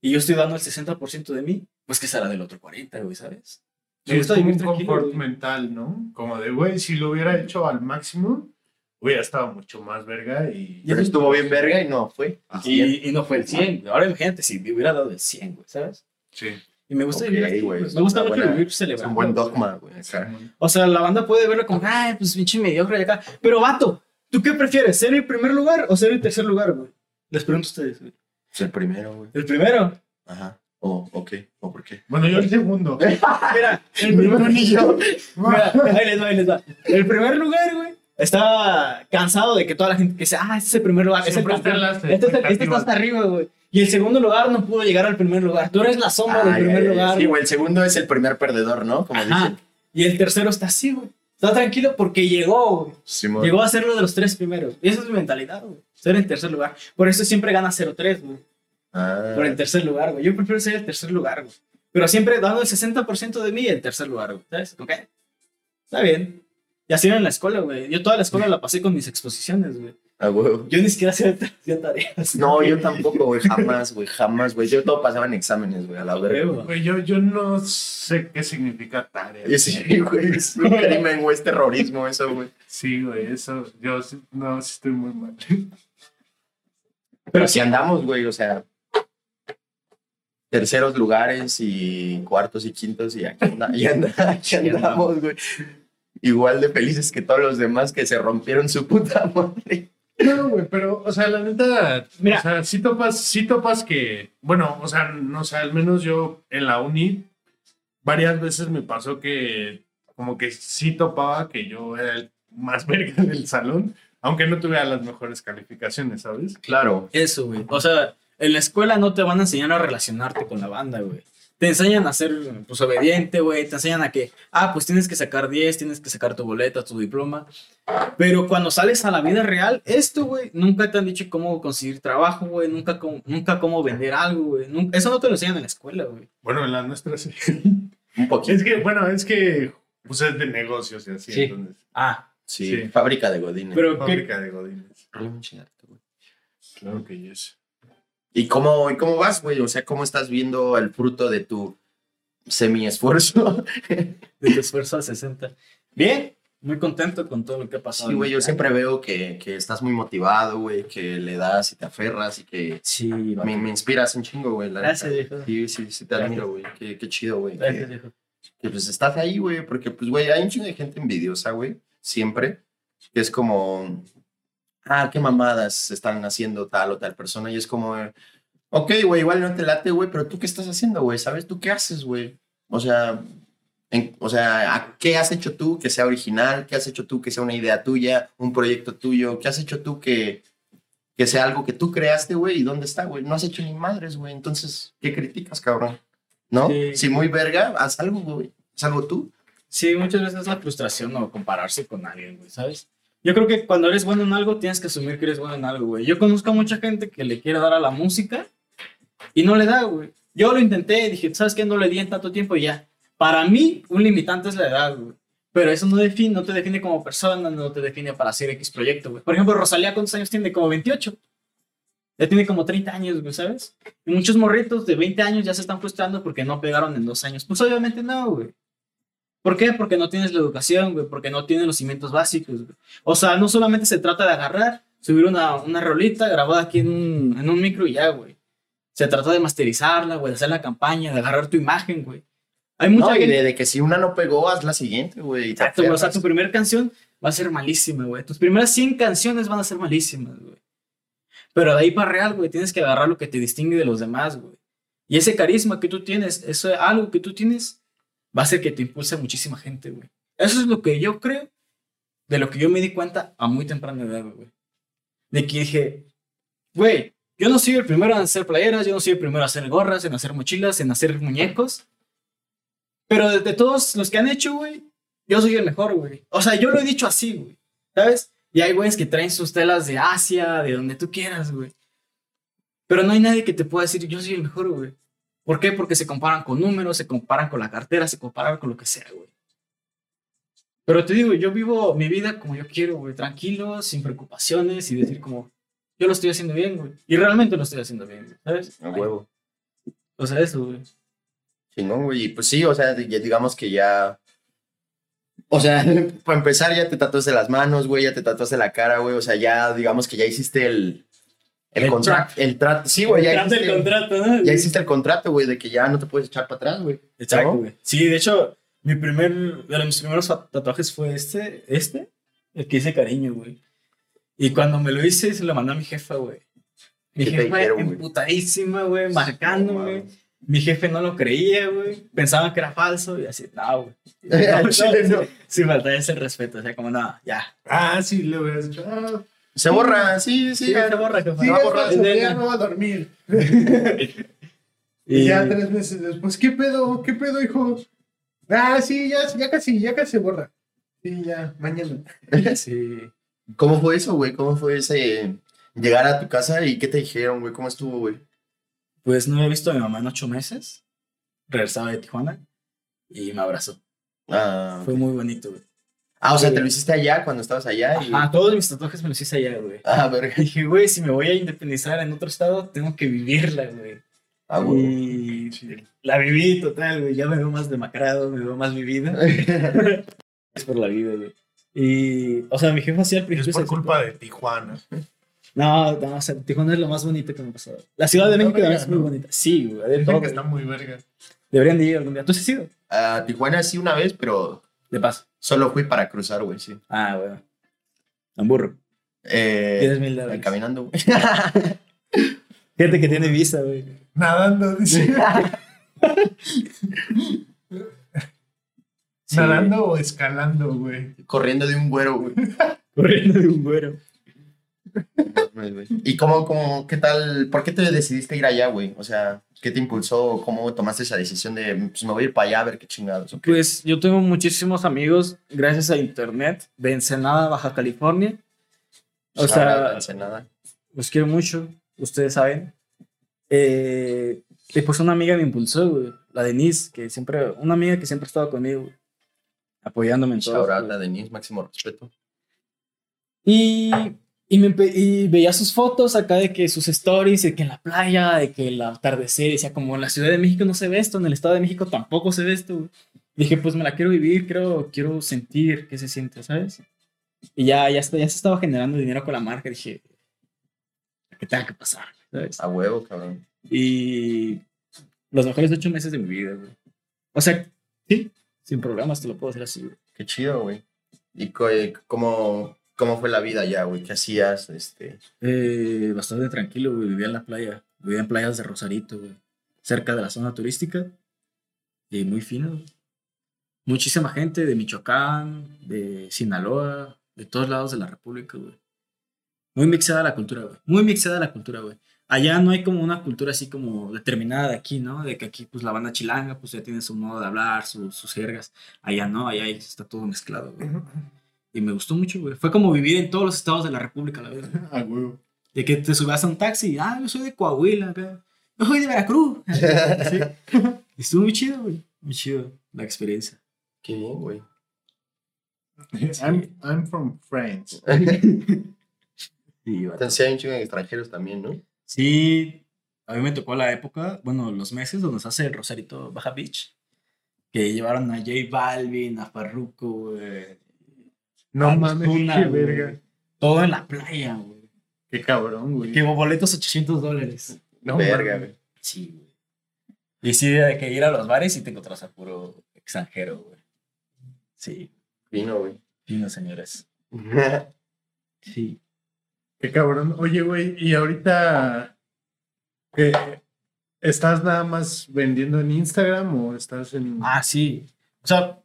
y yo estoy dando el 60% de mí, pues que será del otro 40, güey, ¿sabes? Sí, Me es gusta como un confort güey. mental, ¿no? Como de, güey, si lo hubiera hecho al máximo, hubiera estado mucho más verga y... Pero estuvo bien verga y no fue. Y, y no fue el 100. Ahora imagínate si me hubiera dado el 100, güey, ¿sabes? Sí. Y me gusta Ok, vivir es Me gusta mucho buena- vivir Es celebrando. un buen dogma, güey. O sea, la banda puede verlo como, ay, pues pinche mediocre de acá. Pero, vato, ¿tú qué prefieres? ¿Ser el primer lugar o ser el tercer lugar, güey? Les pregunto a ustedes, güey. Es el primero, güey. El primero. Ajá. O, ok. ¿O por qué? Bueno, yo el segundo. Mira, el primer, ni yo. Mira, ahí les va, ahí les va. El primer lugar, güey. Estaba cansado de que toda la gente que sea, ah, este es el primer lugar, este es el Siempre están las campeón, este, este está hasta arriba, güey. Y el segundo lugar no pudo llegar al primer lugar. Tú eres la sombra del primer ay, lugar. Sí, güey. El segundo es el primer perdedor, ¿no? Como Ajá. dicen. Y el tercero está así, güey. Está tranquilo porque llegó, güey. Simón. Llegó a ser uno de los tres primeros. Y esa es mi mentalidad, güey. Ser en tercer lugar. Por eso siempre gana 0-3, güey. Ah. Por el tercer lugar, güey. Yo prefiero ser el tercer lugar, güey. Pero siempre dando el 60% de mí el tercer lugar, güey. ¿Sabes? Ok. Está bien. Y así era en la escuela, güey. Yo toda la escuela la pasé con mis exposiciones, güey. Ah, huevo. Yo ni siquiera hacía, tareas. No, yo tampoco, güey. Jamás, güey. Jamás, güey. Yo todo pasaba en exámenes, güey. A la verga. Güey, yo, yo no sé qué significa tarea. Sí, güey. Es un crimen, güey. Es terrorismo eso, güey. Sí, güey, eso, yo no, estoy muy mal. Pero si andamos, güey, o sea, terceros lugares y cuartos y quintos y aquí, anda- y anda- aquí andamos, güey. igual de felices que todos los demás que se rompieron su puta madre. No, güey, pero, o sea, la neta, Mira. o sea, sí topas, sí topas que, bueno, o sea, no sé, al menos yo en la uni, varias veces me pasó que, como que sí topaba que yo era el más verga del salón, aunque no tuviera las mejores calificaciones, ¿sabes? Claro. Eso, güey. O sea, en la escuela no te van a enseñar a relacionarte con la banda, güey. Te enseñan a ser, pues, obediente, güey. Te enseñan a que, ah, pues tienes que sacar 10, tienes que sacar tu boleta, tu diploma. Pero cuando sales a la vida real, esto, güey, nunca te han dicho cómo conseguir trabajo, güey. Nunca, cómo- nunca cómo vender algo, güey. Eso no te lo enseñan en la escuela, güey. Bueno, en la nuestra sí. Un poquito. Es que, bueno, es que, pues es de negocios y así, Sí. entonces, Ah, Sí, Sí. fábrica de Godines. pero ¿qué, fábrica de godines. Claro que yes. ¿Y cómo, ¿Y cómo vas, güey? O sea, ¿cómo estás viendo el fruto de tu semi-esfuerzo? de tu esfuerzo al 60? Bien, muy contento con todo lo que ha pasado. Sí, güey, yo siempre veo que, que estás muy motivado, güey, que le das y te aferras y que Sí, me, me inspiras un chingo, güey. Gracias, viejo. Sí, sí, sí, te admiro, güey. Qué, qué chido, güey. Gracias, Que, viejo. que, pues estás ahí, güey, porque, pues, güey, hay un chingo de gente envidiosa, güey, siempre. Que es como, ah, qué mamadas están haciendo tal o tal persona. Y es como, ok, güey, igual no te late, güey, pero tú qué estás haciendo, güey, ¿sabes? ¿Tú qué haces, güey? O sea, en- o sea, ¿a ¿qué has hecho tú que sea original? ¿Qué has hecho tú que sea una idea tuya, un proyecto tuyo? ¿Qué has hecho tú que, que sea algo que tú creaste, güey? ¿Y dónde está, güey? No has hecho ni madres, güey. Entonces, ¿qué criticas, cabrón? ¿No? Sí. Si muy verga, haz algo, güey. Haz algo tú. Sí, muchas veces es la frustración o compararse con alguien, güey, ¿sabes? Yo creo que cuando eres bueno en algo, tienes que asumir que eres bueno en algo, güey. Yo conozco a mucha gente que le quiere dar a la música y no le da, güey. Yo lo intenté, dije, ¿sabes qué? No le di en tanto tiempo y ya. Para mí, un limitante es la edad, güey. Pero eso no, define, no te define como persona, no te define para hacer X proyecto, güey. Por ejemplo, Rosalía, ¿cuántos años tiene? Como 28. Ya tiene como 30 años, güey, ¿sabes? Y muchos morritos de 20 años ya se están frustrando porque no pegaron en dos años. Pues obviamente no, güey. ¿Por qué? Porque no tienes la educación, güey, porque no tienes los cimientos básicos, güey. O sea, no solamente se trata de agarrar, subir una, una rolita grabada aquí en un, en un micro y ya, güey. Se trata de masterizarla, güey, de hacer la campaña, de agarrar tu imagen, güey. Hay mucha No, y gente... de, de que si una no pegó, haz la siguiente, güey. y Exacto, güey, o sea, tu primera canción va a ser malísima, güey. Tus primeras 100 canciones van a ser malísimas, güey. Pero de ahí para real, güey, tienes que agarrar lo que te distingue de los demás, güey. Y ese carisma que tú tienes, eso algo que tú tienes, va a hacer que te impulse muchísima gente, güey. Eso es lo que yo creo, de lo que yo me di cuenta a muy temprana edad, güey. De que dije, güey, yo no soy el primero en hacer playeras, yo no soy el primero en hacer gorras, en hacer mochilas, en hacer muñecos. Pero de, de todos los que han hecho, güey, yo soy el mejor, güey. O sea, yo lo he dicho así, güey. ¿Sabes? Y hay güeyes que traen sus telas de Asia, de donde tú quieras, güey. Pero no hay nadie que te pueda decir, yo soy el mejor, güey. ¿Por qué? Porque se comparan con números, se comparan con la cartera, se comparan con lo que sea, güey. Pero te digo, yo vivo mi vida como yo quiero, güey. Tranquilo, sin preocupaciones y decir como, yo lo estoy haciendo bien, güey. Y realmente lo estoy haciendo bien, güey, ¿sabes? A huevo. O sea, eso, güey. Chingón, güey. Y pues sí, o sea, digamos que ya. O sea, para empezar, ya te tatuaste las manos, güey, ya te tatuaste la cara, güey. O sea, ya digamos que ya hiciste el. El, El contrato. El trato. Sí, güey, ya, Trata el hiciste, contrato, ¿no? ya hiciste el contrato, güey, de que ya no te puedes echar para atrás, güey. Exacto, ¿No? güey. Sí, de hecho, mi primer, de mis primeros tatuajes fue este, este, el que hice cariño, güey. Y cuando me lo hice, se lo mandó a mi jefa, güey. Mi ¿Qué te jefa dijeron, güey? emputadísima, güey, marcando, güey. mames. Mi jefe no lo creía, güey. Pensaba que era falso y así, no, güey. No, no, no. Sí, faltaba ese respeto, o sea, como, no, ya. Ah, sí, le hubieras dicho, ah, Se borra, sí, sí. Se borra, jefa. sí, va a borrar, ya no va a dormir. Y Y ya tres meses después, ¿qué pedo? ¿Qué pedo, hijo? Ah, sí, ya, ya casi, ya casi se borra. Sí, ya, mañana. Sí. ¿Cómo fue eso, güey? ¿Cómo fue ese llegar a tu casa y qué te dijeron, güey? ¿Cómo estuvo, güey? Pues no había visto a mi mamá en ocho meses. Regresaba de Tijuana y me abrazó. Ah, Fue muy bonito, güey. Ah, o sea, te lo hiciste allá cuando estabas allá y. Ajá, todos mis tatuajes me los hice allá, güey. Ah, verga. Dije, güey, si me voy a independizar en otro estado, tengo que vivirla, güey. Ah, güey. y Sí. la viví total, güey. Ya me veo más demacrado, me veo más vivida. es por la vida, güey. Y, o sea, mi jefa hacía al Es principio... por se- culpa de Tijuana. No, no, o sea, Tijuana es lo más bonito que me ha pasado. La Ciudad de México también es muy ¿no? bonita. Sí, güey, de todo. que está muy verga. Deberían de ir algún día. ¿Tú has ido? A Tijuana sí una vez, pero De paso. Solo fui para cruzar, güey, sí. Ah, bueno. En burro. Eh, Tienes mil dólares. caminando, güey. Gente que tiene visa, güey. Nadando, dice. Sí, Nadando o escalando, güey. Corriendo de un güero, güey. Corriendo de un güero. ¿Y cómo, cómo, qué tal? ¿Por qué te decidiste ir allá, güey? O sea, ¿qué te impulsó? ¿Cómo tomaste esa decisión de, pues me voy a ir para allá a ver qué chingados? ¿o qué? Pues yo tengo muchísimos amigos gracias a internet de Ensenada, Baja California. O sea, Ensenada. los quiero mucho, ustedes saben. Eh, y pues una amiga me impulsó, güey, la Denise, que siempre, una amiga que siempre ha estado conmigo, güey, apoyándome en todo. Shout out güey. a Denise, máximo respeto. Y, y, me y veía sus fotos acá de que sus stories, de que en la playa, de que el atardecer, decía como en la Ciudad de México no se ve esto, en el Estado de México tampoco se ve esto. güey. Dije, pues me la quiero vivir, quiero, quiero sentir qué se siente, ¿sabes? Y ya, ya, está- ya se estaba generando dinero con la marca, dije, que tenga que pasar, ¿sabes? A huevo, cabrón. Y los mejores ocho meses de mi vida, güey. O sea, sí, sin problemas te lo puedo decir así, güey. Qué chido, güey. ¿Y eh, cómo, fue la vida allá, güey? ¿Qué hacías? Este, Eh, bastante tranquilo, güey. Vivía en la playa. Vivía en playas de Rosarito, güey. Cerca de la zona turística. Y muy fino. güey. Muchísima gente de Michoacán, de Sinaloa, de todos lados de la República, güey. Muy mixada la cultura, güey. Muy mixada la cultura, güey. Allá no hay como una cultura así como determinada de aquí, ¿no? De que aquí, pues, la banda chilanga, pues, ya tiene su modo de hablar, su- sus jergas. Allá no, allá está todo mezclado, güey. Y me gustó mucho, güey. Fue como vivir en todos los estados de la República, la verdad. A huevo. De que te subas a un taxi, ah, yo soy de Coahuila, acá. Yo soy de Veracruz. Sí. Y Estuvo muy chido, güey. Muy chido la experiencia. qué bien, güey. I'm, I'm from France. Sí. Entonces hay un chingo de extranjeros también, ¿no? Sí, a mí me tocó la época, bueno, los meses donde se hace el Rosarito Baja Beach, que llevaron a J Balvin, a Farruko, güey. No mames, qué güey. verga. Todo en la playa, güey. Qué cabrón, güey. Que boletos 800 dólares. No Verga, mames. güey. Sí, güey. Y sí, de que ir a los bares y te encontrás a puro extranjero, güey. Sí, Vino, güey. fino, señores. Sí. Qué cabrón. Oye, güey, y ahorita que estás nada más vendiendo en Instagram o estás en Ah, sí. O sea,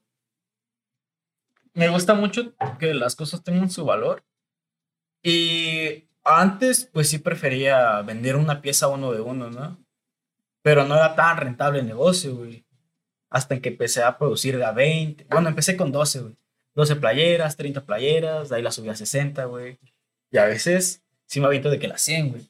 me gusta mucho que las cosas tengan su valor. Y antes, pues sí prefería vender una pieza uno de uno, ¿no? Pero no era tan rentable el negocio, güey. Hasta que empecé a producir de a 20. Bueno, empecé con 12, güey. 12 playeras, 30 playeras, de ahí las subí a 60, güey. Y a veces sí me aviento de que las 100, güey.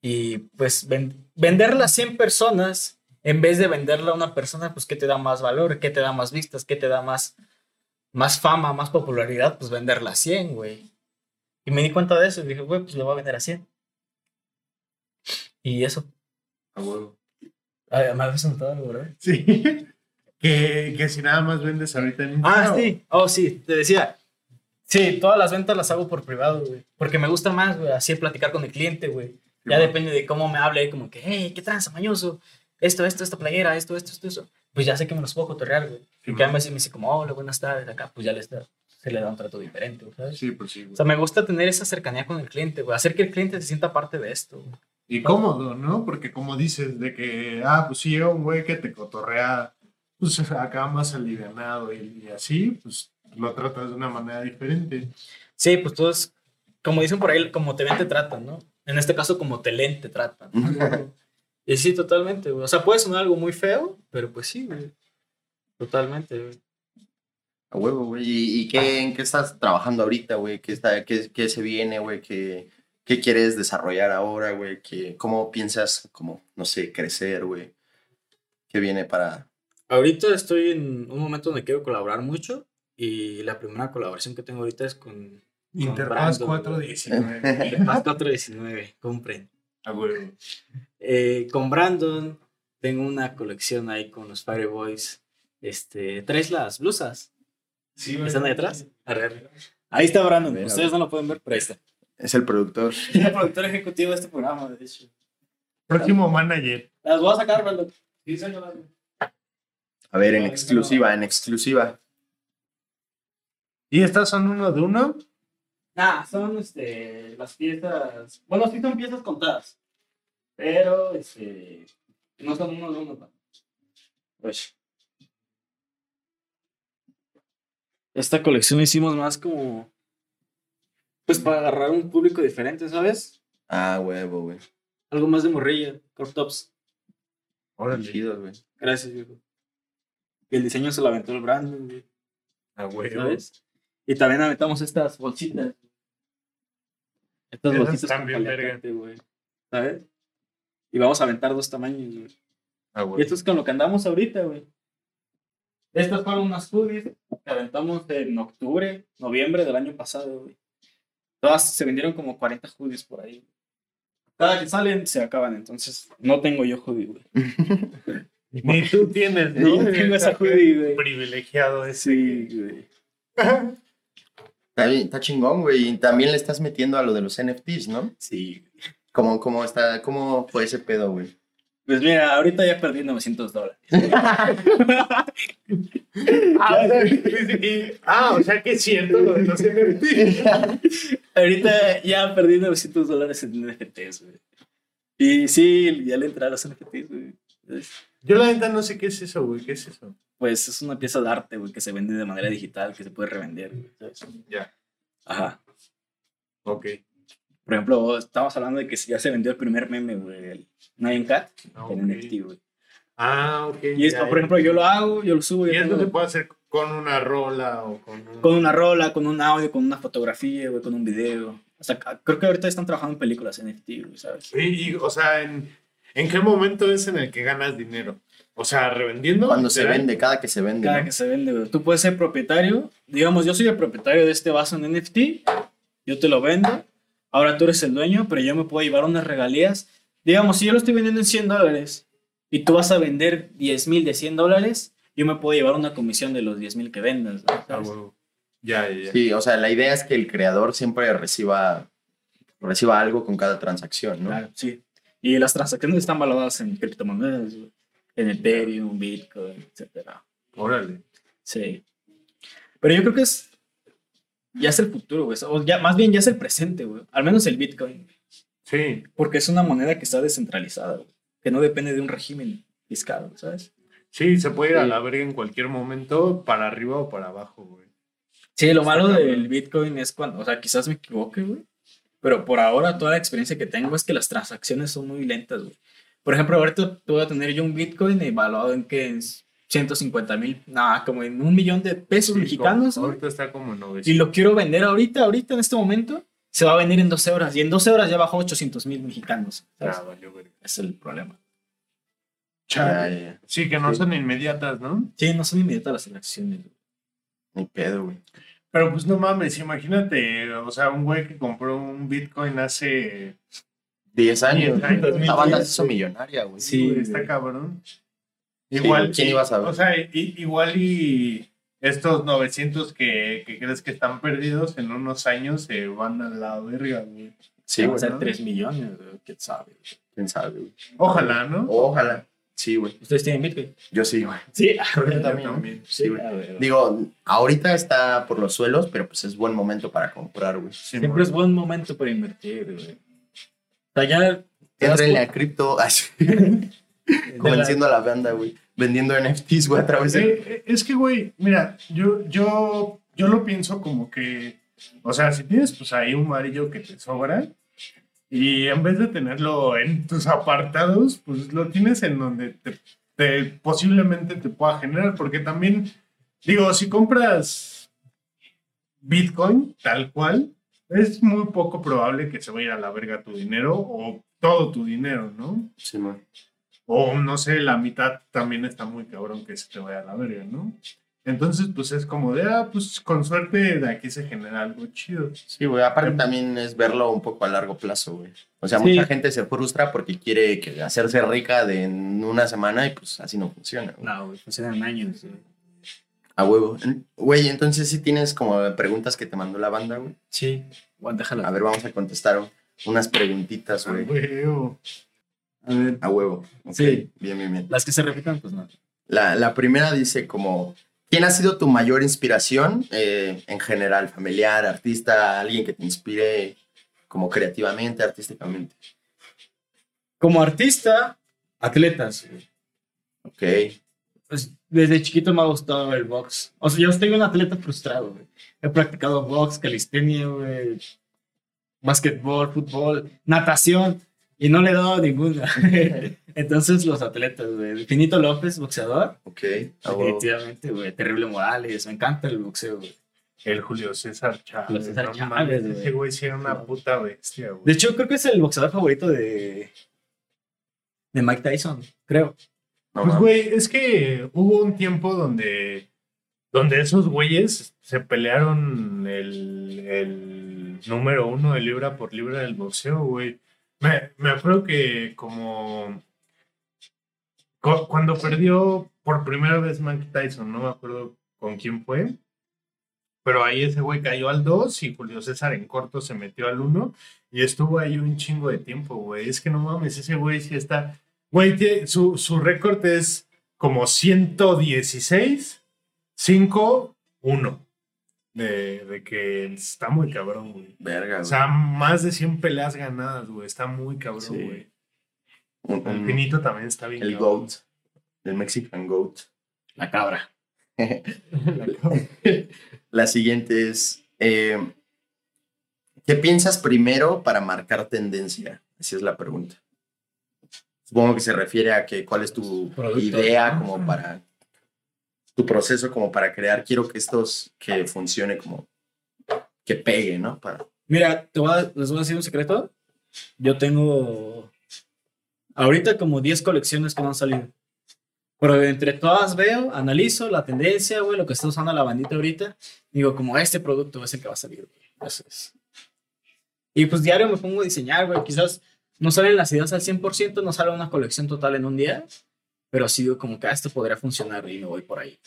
Y pues ven- venderla a 100 personas en vez de venderla a una persona, pues ¿qué te da más valor? ¿Qué te da más vistas? ¿Qué te da más, más fama, más popularidad? Pues venderla a 100, güey. Y me di cuenta de eso y dije, güey, pues lo voy a vender a 100. Y eso. A huevo. Me habías notado algo, ¿verdad? Sí. que, que si nada más vendes ahorita en Ah, sí. Oh, sí, te decía. Sí, todas las ventas las hago por privado, güey. Porque me gusta más, güey, así platicar con el cliente, güey. Ya bueno. depende de cómo me hable, como que, hey, ¿qué tranza, mañoso? Esto, esto, esta playera, esto, esto, esto, eso. Pues ya sé que me los puedo cotorrear, güey. Sí, Y que a veces me dice como, hola, buenas tardes, acá, pues ya les da, se le da un trato diferente, ¿sabes? Sí, pues sí. güey. O sea, me gusta tener esa cercanía con el cliente, güey. Hacer que el cliente se sienta parte de esto, güey. Y cómodo, ¿no? Porque como dices, de que, ah, pues si llega un güey que te cotorrea, pues acá más alivianado y, y así, pues lo tratas de una manera diferente. Sí, pues todos, como dicen por ahí, como te ven, te tratan, ¿no? En este caso, como te leen, te tratan. Y sí, totalmente, güey. O sea, puede sonar algo muy feo, pero pues sí, güey. Totalmente, güey. A huevo, güey. ¿Y, y qué, en qué estás trabajando ahorita, güey? ¿Qué, está, qué, qué se viene, güey? ¿Qué, ¿Qué quieres desarrollar ahora, güey? ¿Qué- ¿Cómo piensas, como, no sé, crecer, güey? ¿Qué viene para...? Ahorita estoy en un momento donde quiero colaborar mucho y la primera colaboración que tengo ahorita es con Brandon, 419. Interfaz 419, compren. A huevo. Eh, con Brandon tengo una colección ahí con los Fireboys. Este, ¿traes las blusas? Sí, ¿Están ahí atrás? Arre. Ahí está Brandon. Ustedes no lo pueden ver, pero ahí está. Es el productor. Es el productor ejecutivo de este programa, de hecho. Próximo manager. Las voy a sacar, Brandon. Sí. A ver, en exclusiva, en exclusiva. ¿Y estas son uno de uno? Ah, son este, las piezas. Bueno, sí son piezas contadas. Pero este, no son uno de uno. ¿no? Pues. Esta colección la hicimos más como. Pues para agarrar un público diferente, ¿sabes? Ah, huevo, güey. Algo más de morrilla, crop tops. Órale. Chido, güey. Gracias, viejo. Y el diseño se lo aventó el Brandon, güey, A huevo. ¿sabes? Y también aventamos estas bolsitas. Estas Esas bolsitas están bien paliacate, güey. ¿Sabes? Y vamos a aventar dos tamaños, güey. A huevo. Y esto es con lo que andamos ahorita, güey. Estas fueron unas hoodies que aventamos en octubre, noviembre del año pasado, güey. Todas se vendieron como 40 hoodies por ahí. Cada que salen se acaban, entonces no tengo yo hoodie, güey. Ni tú tienes, ¿no? Yo tengo esa hoodie, güey. Privilegiado ese. Sí, güey. Está, bien, está chingón, güey. Y también le estás metiendo a lo de los NFTs, ¿no? Sí. ¿Cómo, cómo, está, ¿Cómo fue ese pedo, güey? Pues mira, ahorita ya perdí 900 dólares. Ah, o sea, sí. Ah, o sea que es cierto lo de los NFT. ahorita ya perdí 900 dólares en NFTs, güey. Y sí, ya le entré a los NFTs, güey. Yo la neta no sé qué es eso, güey. ¿Qué es eso? Pues es una pieza de arte, güey, que se vende de manera digital, que se puede revender, güey. ¿sabes? Ya. Ajá. Ok. Por ejemplo, estamos hablando de que ya se vendió el primer meme, güey, el Nine Cat, Ok. en NFT, güey. Ah, ok. Y esto, ya, por ejemplo, yo lo hago, yo lo subo, Y esto se puede hacer con una rola o con un... con una rola, con un audio, con una fotografía, güey, con un video. Hasta ca- creo que ahorita están trabajando en películas NFT, güey, ¿sabes? Y, y, o sea, ¿en, ¿en qué momento es en el que ganas dinero? O sea, revendiendo. Cuando se vende, cada que se vende. Cada ¿no? que se vende, güey. Tú puedes ser propietario. Digamos, yo soy el propietario de este vaso en NFT. Yo te lo vendo. Ahora tú eres el dueño, pero yo me puedo llevar unas regalías. Digamos, si yo lo estoy vendiendo en 100 dólares y tú vas a vender 10 mil de 100 dólares, yo me puedo llevar una comisión de los 10 mil que vendas. ¿no? Ah, huevo. Ya, ya, ya. Sí, o sea, la idea es que el creador siempre reciba, reciba algo con cada transacción, ¿no? Claro, sí. Y las transacciones están valoradas en criptomonedas, en Ethereum, Bitcoin, etcétera. Órale. Sí. Pero yo creo que es. Ya es el futuro, güey. O ya, más bien ya es el presente, güey. Al menos el Bitcoin. Sí. Porque es una moneda que está descentralizada, güey. Que no depende de un régimen fiscal, ¿sabes? Sí, se puede ir a la verga en cualquier momento, para arriba o para abajo, güey. Sí, lo malo del. Bitcoin es cuando. O sea, quizás me equivoque, güey. Pero por ahora toda la experiencia que tengo es que las transacciones son muy lentas, güey. Por ejemplo, ahorita voy a tener yo un Bitcoin evaluado en que es 150 mil, nada, como en un millón de pesos Sí, mexicanos, como-. Ahorita está como 900. y lo quiero vender ahorita, ahorita, en este momento, se va a vender en 12 horas. Y en 12 horas ya bajó 800 mil mexicanos. ¿sabes? Ah, valió. Es el problema. Ya, ya, ya. Sí, que no Sí. son inmediatas, ¿no? Sí, no son inmediatas las elecciones. güey. Ni pedo, güey. Pero pues no mames, imagínate, o sea, un güey que compró un Bitcoin hace... 10 años. Diez años. La banda se hizo millonaria, güey. Sí, güey, está güey. cabrón. Igual, ¿quién iba a saber? O sea, igual y estos 900 que, que crees que están perdidos en unos años se van a la verga, güey. Sí, Van a güey. ser ¿no? 3 millones, güey, quién sabe. ¿Quién sabe, güey? Ojalá, ¿no? Ojalá. Sí, güey. ¿Ustedes tienen Bitcoin? Yo sí, güey. Sí. Yo también. Sí, güey. Digo, ahorita está por los suelos, pero pues es buen momento para comprar, güey. Sí, Siempre es buen momento para invertir, güey. O sea, ya. cu- a cripto, la- convenciendo a la banda, güey. Vendiendo NFTs, güey, a través de... Eh, eh, es que, güey, mira, yo, yo, yo lo pienso como que, o sea, si tienes pues ahí un varillo que te sobra y en vez de tenerlo en tus apartados, pues lo tienes en donde te, te- posiblemente te pueda generar, porque también, digo, si compras Bitcoin tal cual, es muy poco probable que se vaya a la verga tu dinero o todo tu dinero, ¿no? Sí, man. O no sé, la mitad también está muy cabrón que se te vaya a la verga, ¿no? Entonces, pues es como de, ah, pues con suerte de aquí se genera algo chido. Sí, güey. Aparte también es verlo un poco a largo plazo, güey. O sea, Sí. mucha gente se frustra porque quiere que- hacerse rica de en una semana y pues así no funciona. güey. No, güey, funcionan años. güey. A huevo. Güey, entonces sí tienes como preguntas que te mandó la banda, güey. Sí. Bueno, déjalo. A ver, vamos a contestar unas preguntitas, güey. güey, A ver. A huevo. Sí. Bien, bien, bien. Las que se repitan, pues no. La, la primera dice como, ¿Quién ha sido tu mayor inspiración eh, en general, familiar, artista, alguien que te inspire como creativamente, artísticamente? Como artista, atletas. Ok. Pues, desde chiquito me ha gustado el box. O sea, yo estoy un atleta frustrado, güey. He practicado box, calistenia, güey. Básquetbol, fútbol, natación. Y no le he dado ninguna. Entonces, los atletas, güey. Finito López, boxeador. Ok. Ah. Definitivamente, güey. Terrible Morales. Me encanta el boxeo, güey. El Julio César Chávez. Julio César no Chávez, güey. Ese güey sí era una puta bestia, güey. De hecho, creo que es el boxeador favorito de. de Mike Tyson, creo. No Pues, güey, es que hubo un tiempo donde, donde esos güeyes se pelearon el, el número uno de libra por libra del boxeo, güey. Me, me acuerdo que como cu- cuando perdió por primera vez Mike Tyson, no me acuerdo con quién fue, pero ahí ese güey cayó al 2 y Julio César en corto se metió al 1 y estuvo ahí un chingo de tiempo, güey. Es que no mames, ese güey sí está... Güey, su, su récord es como 116, 5, 1. De, de que está muy cabrón, güey. Verga, O güey. sea, más de 100 peleas ganadas, güey. Está muy cabrón, Sí. güey. Un- El finito también está bien. el cabrón. GOAT. El Mexican GOAT. La cabra. La siguiente es, eh, ¿qué piensas primero para marcar tendencia? Así es la pregunta. Supongo que se refiere a que cuál es tu Producto. idea como para tu proceso como para crear, quiero que estos, que funcione como, que pegue, ¿no? Para, Mira, te voy a- les voy a decir un secreto. Yo tengo ahorita como 10 colecciones que no han salido. Pero entre todas veo, analizo la tendencia, güey, lo que está usando la bandita ahorita. Digo, como este producto es el que va a salir, güey. Eso es. Y pues diario me pongo a diseñar, güey. Quizás no salen las ideas al 100%, no sale una colección total en un día. Pero sí digo como que ah, esto podría funcionar y me voy por ahí.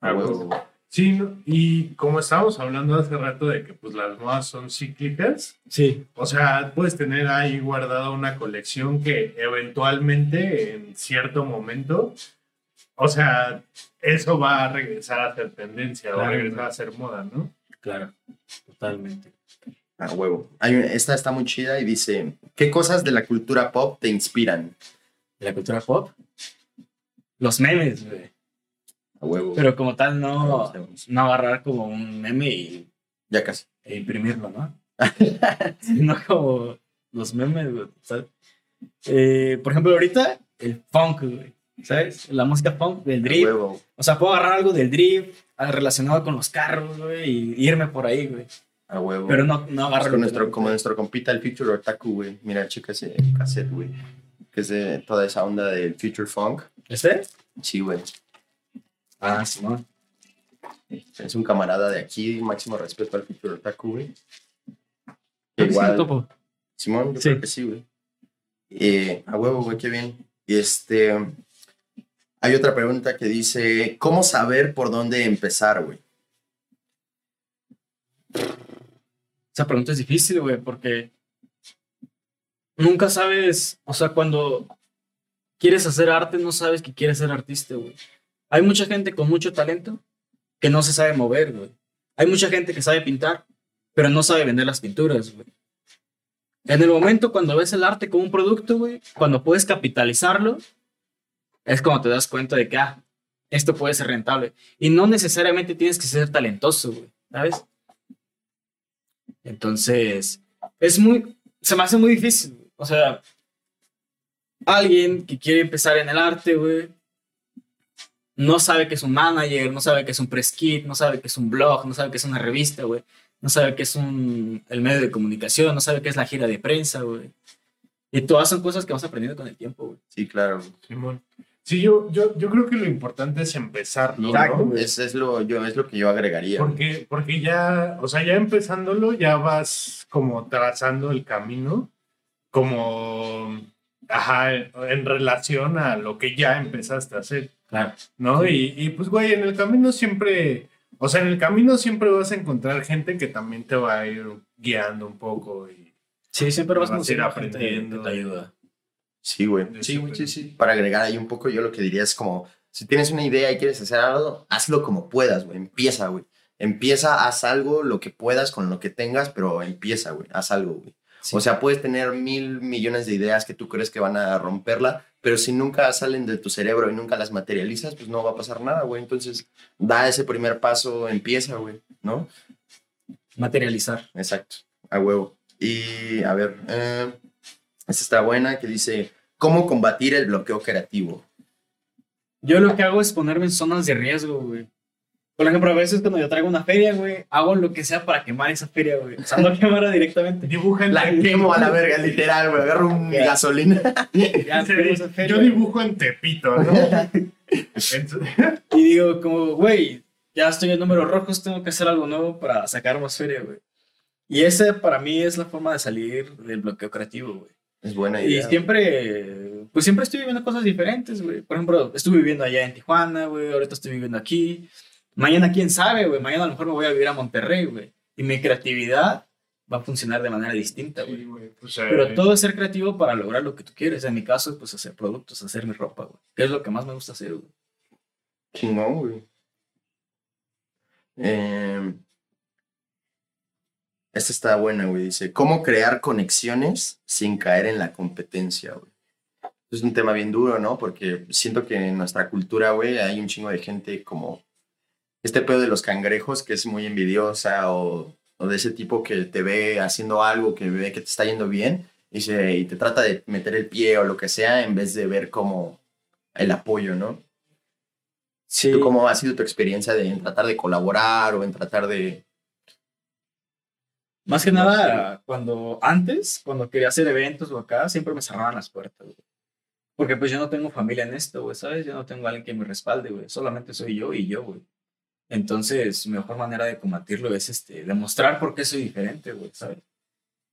a huevo. Sí, ¿no? y como estábamos hablando hace rato de que pues las modas son cíclicas, Sí. o sea, puedes tener ahí guardada una colección que eventualmente en cierto momento, o sea, eso va a regresar a ser tendencia, va a regresar a ser moda, ¿no? Claro, totalmente. A huevo. Hay esta está muy chida y dice, ¿qué cosas de la cultura pop te inspiran? ¿De la cultura pop? Los memes, güey. A huevo. Pero como tal, no, no agarrar como un meme y, Ya casi. e imprimirlo, ¿no? Sino como los memes, güey. ¿sabes? Eh, por ejemplo, ahorita, el funk, güey. ¿Sabes? La música funk del A drift. huevo. O sea, puedo agarrar algo del drift ah, relacionado con los carros, güey, y irme por ahí, güey. A huevo. Pero no, no agarro. nuestro, como nuestro compita, el Future Otaku, güey. Mira, checa ese cassette, güey. Que es de toda esa onda del Future Funk. ¿Este? Sí, güey. Ah, Simón. Es un camarada de aquí, máximo respeto al Future Otaku, güey. Sí Igual, topo. Simón, yo Sí. creo que sí, güey. Eh, a huevo, güey, qué bien. Y este. Hay otra pregunta que dice: ¿Cómo saber por dónde empezar, güey? Esa pregunta es difícil, güey, porque nunca sabes, o sea, cuando quieres hacer arte, no sabes que quieres ser artista, güey. Hay mucha gente con mucho talento que no se sabe mover, güey. Hay mucha gente que sabe pintar, pero no sabe vender las pinturas, güey. En el momento cuando ves el arte como un producto, güey, cuando puedes capitalizarlo, es cuando te das cuenta de que, ah, esto puede ser rentable. Y no necesariamente tienes que ser talentoso, güey, ¿sabes? Entonces, es muy, se me hace muy difícil. O sea, alguien que quiere empezar en el arte, güey, no sabe que es un manager, no sabe que es un press kit, no sabe que es un blog, no sabe que es una revista, güey, no sabe que es un, el medio de comunicación, no sabe que es la gira de prensa, güey. Y todas son cosas que vas aprendiendo con el tiempo, güey. Sí, claro. Simón. Sí, yo, yo, yo creo que lo importante es empezar, ¿no? Exacto, ¿no? güey. Es, es, lo, yo, es lo que yo agregaría. güey. Porque, porque ya, o sea, ya empezándolo, ya vas como trazando el camino, como, ajá, en relación a lo que ya empezaste a hacer, Claro. ¿no? Y, y pues, güey, en el camino siempre, o sea, en el camino siempre vas a encontrar gente que también te va a ir guiando un poco y Sí, siempre vas Vas a ir gente aprendiendo. que te ayuda. Sí, güey. Sí, sí, sí. Para agregar ahí un poco, yo lo que diría es como Si tienes una idea y quieres hacer algo, hazlo como puedas, güey. Empieza, güey. Empieza, haz algo, lo que puedas con lo que tengas, pero empieza, güey. Haz algo, güey. Sí. O sea, puedes tener mil millones de ideas que tú crees que van a romperla, pero si nunca salen de tu cerebro y nunca las materializas, pues no va a pasar nada, güey. Entonces, da ese primer paso, empieza, güey, ¿no? Materializar. Exacto, a huevo. Y a ver, eh, esta está buena que dice, ¿cómo combatir el bloqueo creativo? Yo lo que hago es ponerme en zonas de riesgo, güey. Por ejemplo, a veces cuando yo traigo una feria, güey, hago lo que sea para quemar esa feria, güey. O sea, no quemarla directamente. Dibuja en La quemo a la verga, literal, güey. Agarro un Ya. gasolina. Ya, esa feria, Yo dibujo en Tepito, ¿no? Y digo, como, güey, ya estoy en números rojos, tengo que hacer algo nuevo para sacar más feria, güey. Y esa para mí es la forma de salir del bloqueo creativo, güey. Es buena Y idea. siempre, pues siempre estoy viviendo cosas diferentes, güey. Por ejemplo, estuve viviendo allá en Tijuana, güey, ahorita estoy viviendo aquí. Mañana, quién sabe, güey, mañana a lo mejor me voy a vivir a Monterrey, güey. Y mi creatividad va a funcionar de manera distinta, güey. sí, güey, pues, eh, Pero todo es ser creativo para lograr lo que tú quieres. En mi caso, pues hacer productos, hacer mi ropa, güey. Que es lo que más me gusta hacer, güey. Chingón, güey. Eh, esta está buena, güey. Dice, ¿cómo crear conexiones sin caer en la competencia, güey? Es un tema bien duro, ¿no? Porque siento que en nuestra cultura, güey, hay un chingo de gente como este pedo de los cangrejos que es muy envidiosa o, o de ese tipo que te ve haciendo algo, que ve que te está yendo bien y, se, y te trata de meter el pie o lo que sea en vez de ver como el apoyo, ¿no? Sí. ¿Tú cómo ha sido tu experiencia de en tratar de colaborar o en tratar de... Más que No nada, cuando antes, cuando quería hacer eventos o acá, siempre me cerraban las puertas, güey. Porque pues yo no tengo familia en esto, güey, ¿sabes? Yo no tengo a alguien que me respalde, güey. Solamente soy yo y yo, güey. Entonces, mi mejor manera de combatirlo es este, demostrar por qué soy diferente, güey, ¿sabes?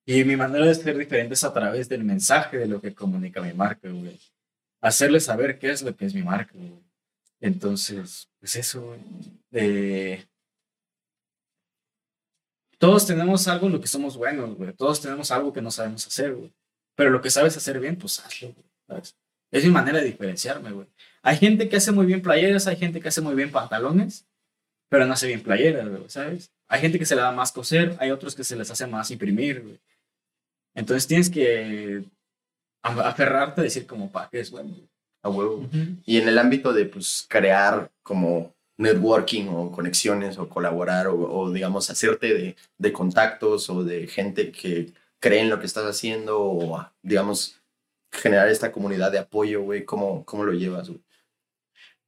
Y mi manera de ser diferente es a través del mensaje de lo que comunica mi marca, güey. Hacerle saber qué es lo que es mi marca, güey. Entonces, pues eso, güey. Eh, todos tenemos algo en lo que somos buenos, güey. Todos tenemos algo que no sabemos hacer, güey. Pero lo que sabes hacer bien, pues hazlo, güey. ¿sabes? Es mi manera de diferenciarme, güey. Hay gente que hace muy bien playeras, hay gente que hace muy bien pantalones, pero no hace bien playeras, güey, ¿sabes? Hay gente que se le da más coser, hay otros que se les hace más imprimir, güey. Entonces tienes que aferrarte a decir como, pa, que es bueno. A huevo. Y en el ámbito de pues crear como networking o conexiones o colaborar o, o, digamos hacerte de, de contactos o de gente que cree en lo que estás haciendo o digamos generar esta comunidad de apoyo, güey, ¿cómo, cómo lo llevas, güey?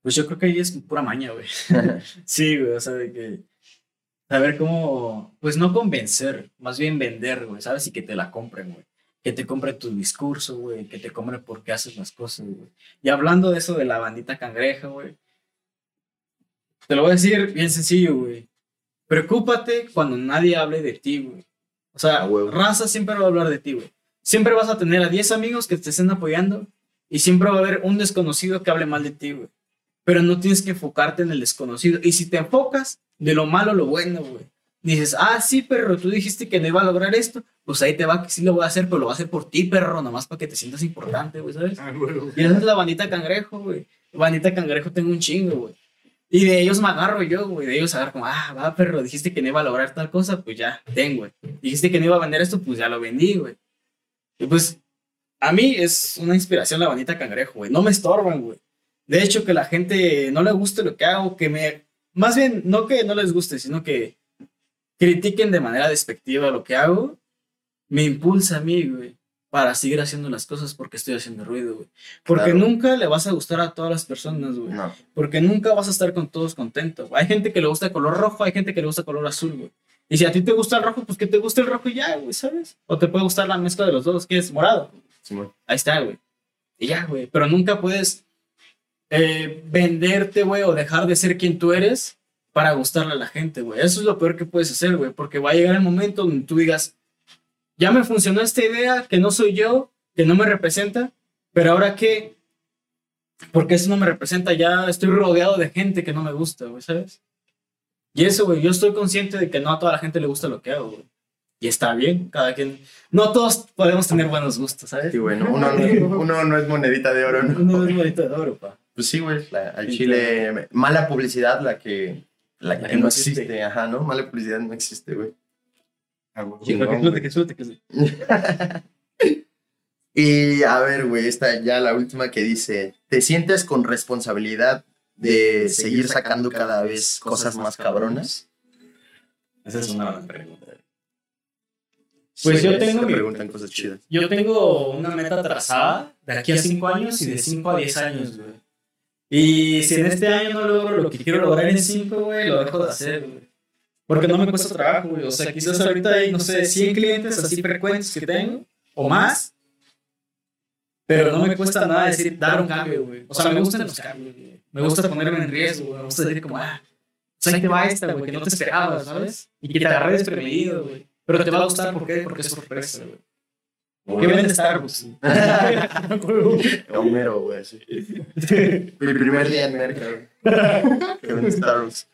Pues yo creo que ahí es pura maña, güey. Sí, güey, o sea, de que saber cómo, pues no convencer, más bien vender, güey, ¿sabes? Y que te la compren, güey. Que te compren tu discurso, güey, que te compren por qué haces las cosas, güey. Y hablando de eso de la bandita cangreja, güey, te lo voy a decir bien sencillo, güey. Preocúpate cuando nadie hable de ti, güey. O sea, A huevo. raza siempre va a hablar de ti, güey. Siempre vas a tener a 10 amigos que te estén apoyando y siempre va a haber un desconocido que hable mal de ti, güey pero no tienes que enfocarte en el desconocido. Y si te enfocas de lo malo a lo bueno, güey. Dices, ah, sí, perro, tú dijiste que no iba a lograr esto, pues ahí te va que sí lo voy a hacer, pero lo voy a hacer por ti, perro, nomás para que te sientas importante, güey, ¿sabes? ah, güey, Y esa es la bandita cangrejo, güey. Bandita cangrejo tengo un chingo, güey. Y de ellos me agarro yo, güey. De ellos agarro como, ah, va, perro, dijiste que no iba a lograr tal cosa, pues ya, ten, güey. Dijiste que no iba a vender esto, pues ya lo vendí, güey. Y pues, a mí es una inspiración la bandita cangrejo, güey. No me estorban, güey. De hecho, que la gente no le guste lo que hago, que me... Más bien, no que no les guste, sino que critiquen de manera despectiva lo que hago, me impulsa a mí, güey, para seguir haciendo las cosas porque estoy haciendo ruido, güey. Porque Claro. nunca le vas a gustar a todas las personas, güey. No, Porque nunca vas a estar con todos contentos. Hay gente que le gusta el color rojo, hay gente que le gusta el color azul, güey. Y si a ti te gusta el rojo, pues que te guste el rojo y ya, güey, ¿sabes? O te puede gustar la mezcla de los dos, que es morado. Simón. Ahí está, güey. Y ya, güey. Pero nunca puedes eh, venderte, güey, o dejar de ser quien tú eres para gustarle a la gente, güey. Eso es lo peor que puedes hacer, güey. Porque va a llegar el momento donde tú digas, ya me funcionó esta idea, que no soy yo, que no me representa, pero ahora qué, porque eso no me representa, ya estoy rodeado de gente que no me gusta, güey, ¿sabes? Y eso, güey, yo estoy consciente de que no a toda la gente le gusta lo que hago, güey. Y está bien, cada quien. No todos podemos tener buenos gustos, ¿sabes? Sí, bueno, uno, no- uno no es monedita de oro, ¿no? Uno es bonito de oro, pa. Pues sí, güey. Al chile, mala publicidad la que, la que, no existe. existe. Ajá, ¿no? Mala publicidad no existe, güey. Que que explote. Y a ver, güey, esta ya la última que dice, ¿te sientes con responsabilidad de seguir sacando cada vez cosas más cabronas? Esa es una buena pregunta. Pues yo tengo te mi- preguntan cosas chidas. Yo tengo una meta trazada de aquí a 5 años y de 5 a 10 años, güey. Y si en este año no logro lo que quiero lograr en 5, güey, lo dejo de hacer, güey. Porque no me cuesta trabajo, güey. O sea, quizás ahorita hay, no sé, 100 clientes así frecuentes que tengo, o más. Pero no me cuesta nada decir, dar un cambio, güey. O sea, me gustan los cambios, güey. Me gusta ponerme en riesgo, güey. Me gusta decir como, ah, pues ahí te va esta, güey, que no te esperabas, ¿sabes? Y que te agarré desprevenido, güey. Pero te va a gustar, ¿por qué? Porque es sorpresa, güey. ¿Qué vende Starbucks? Homero, güey, sí. Mi primer día en mercado. que vende Starbucks.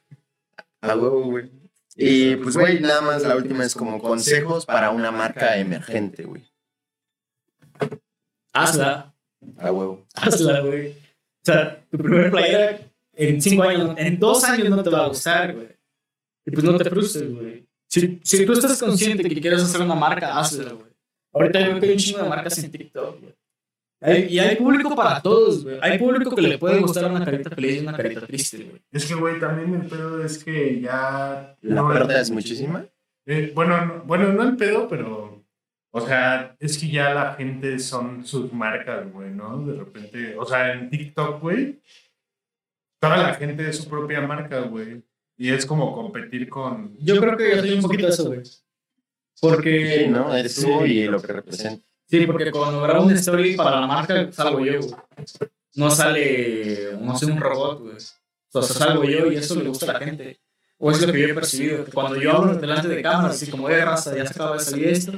A huevo, güey. Y pues, güey, nada más la última es como consejos para una marca emergente, güey. Hazla, A huevo. hazla, güey. O sea, tu primer playera en 5 años, en 2 años no te va a gustar, güey. Y pues no te frustres, güey. Si, si tú estás consciente que quieres hacer una marca, hazla, güey. Ahorita yo veo que hay un chingo de marcas en TikTok, güey. Hay- y hay público para todos, güey. Hay público que le puede gustar una carita feliz y una carita triste, güey. Es que, güey, también el pedo es que ya. La no- es muchísima. Eh, bueno, no, bueno, no el pedo, pero. O sea, es que ya la gente son sus marcas, güey, ¿no? De repente. O sea, en TikTok, güey. Toda la gente es su propia marca, güey. Y es como competir con. Yo creo que yo soy un poquito eso, güey. Porque. Sí, ¿no? Eres tú y lo que representa. Sí, porque cuando grabo una story para la marca, salgo yo, güey. No sale, no sé, un robot, güey. O sea, salgo yo y eso le gusta a la gente. O es lo que yo he percibido, que cuando yo hablo delante de cámaras, así como de raza, ya se acaba de salir esto,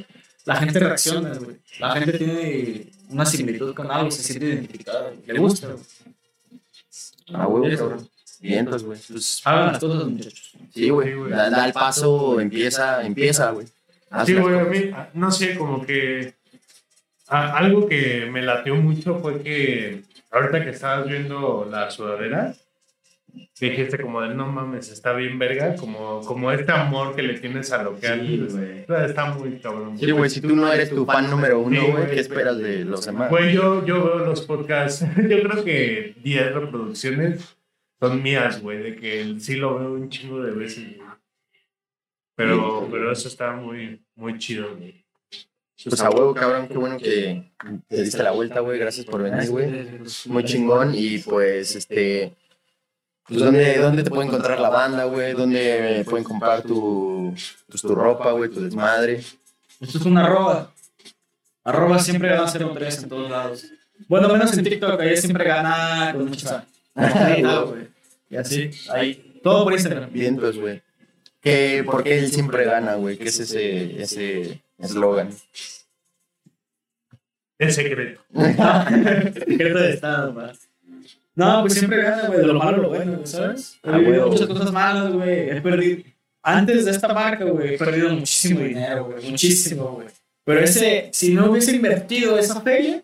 la gente reacciona, güey. La gente tiene una similitud con algo, se siente identificada, güey. le gusta, güey. A huevo, Eso. cabrón. Vientos, güey. Pues, Hagan las cosas, muchachos. sí, güey. Sí, güey. Da, da el paso, empieza, empieza, güey. Haz Sí, güey, a mí, no sé, como que a- algo que me lateó mucho fue que ahorita que estabas viendo la sudadera, dijiste como de no mames, está bien verga, como, como este amor que le tienes a lo que haces, güey. está muy cabrón. Sí, güey, si tú no eres tu fan número uno, Sí, güey, güey. ¿qué esperas de los demás? Güey, yo, yo veo los podcasts, yo creo que 10 reproducciones son mías, güey, de que sí lo veo un chingo de veces, güey. Pero, pero eso está muy, muy chido, güey. Pues a huevo, cabrón, qué bueno que te diste la vuelta, güey. Gracias por venir, güey. Muy chingón. Y pues, este. Pues, ¿dónde, ¿dónde te puede encontrar la banda, güey? ¿Dónde pueden comprar tu, pues, tu ropa, güey, tu desmadre? Esto es una arroba. Arroba siempre gana 0-3 en todos lados. Bueno, menos en TikTok, ahí siempre gana con mucha güey. Y así, ahí. Todo por Instagram. Vientos, güey. ¿Qué, ¿Por qué él siempre gana, güey? ¿Qué es ese ese eslogan? Es secreto. Secreto de estado, va. No, pues siempre gana, güey, de lo malo a lo bueno, ¿sabes? He vivido muchas cosas malas, güey. He perdido. Antes de esta marca, güey, he perdido muchísimo dinero, güey. Muchísimo, güey. Pero ese, si no hubiese invertido esa feria,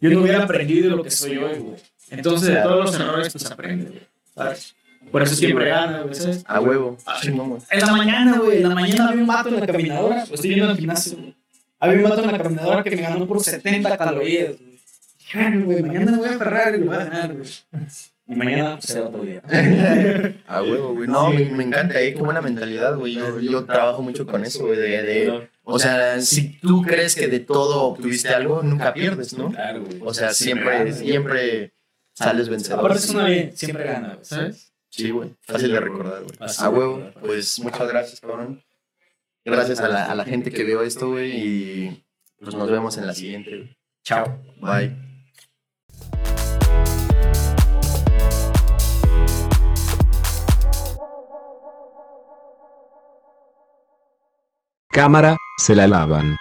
yo no hubiera aprendido lo que soy hoy, güey. Entonces, de todos los errores, pues aprende, güey. ¿Sabes? Por eso siempre gana, güey, ¿sabes? A huevo. Güey. En la mañana, güey, en la mañana había un vato en la caminadora, estoy viendo en el gimnasio, güey. Había un vato en la caminadora que me ganó por 70 calorías, güey. Dije, "Bueno, güey, mañana voy a aferrar y lo voy a ganar, güey. Y mañana pues, será otro día. A huevo, güey. No, me, me encanta, eh. Qué buena mentalidad, güey. Yo, yo trabajo mucho con eso, güey. De, de- o sea, si tú crees que de todo obtuviste algo, nunca pierdes, ¿no? Claro, güey. O sea, siempre, siempre sales vencedor. Aparte es una bien, siempre gana, güey, ¿sabes? Sí, güey. Fácil de recordar, güey. A huevo. Pues muchas gracias, cabrón. Gracias a la, a la gente que vio esto, güey. Y pues nos vemos en la siguiente, güey. Chao. Bye. Cámara, se la lavan.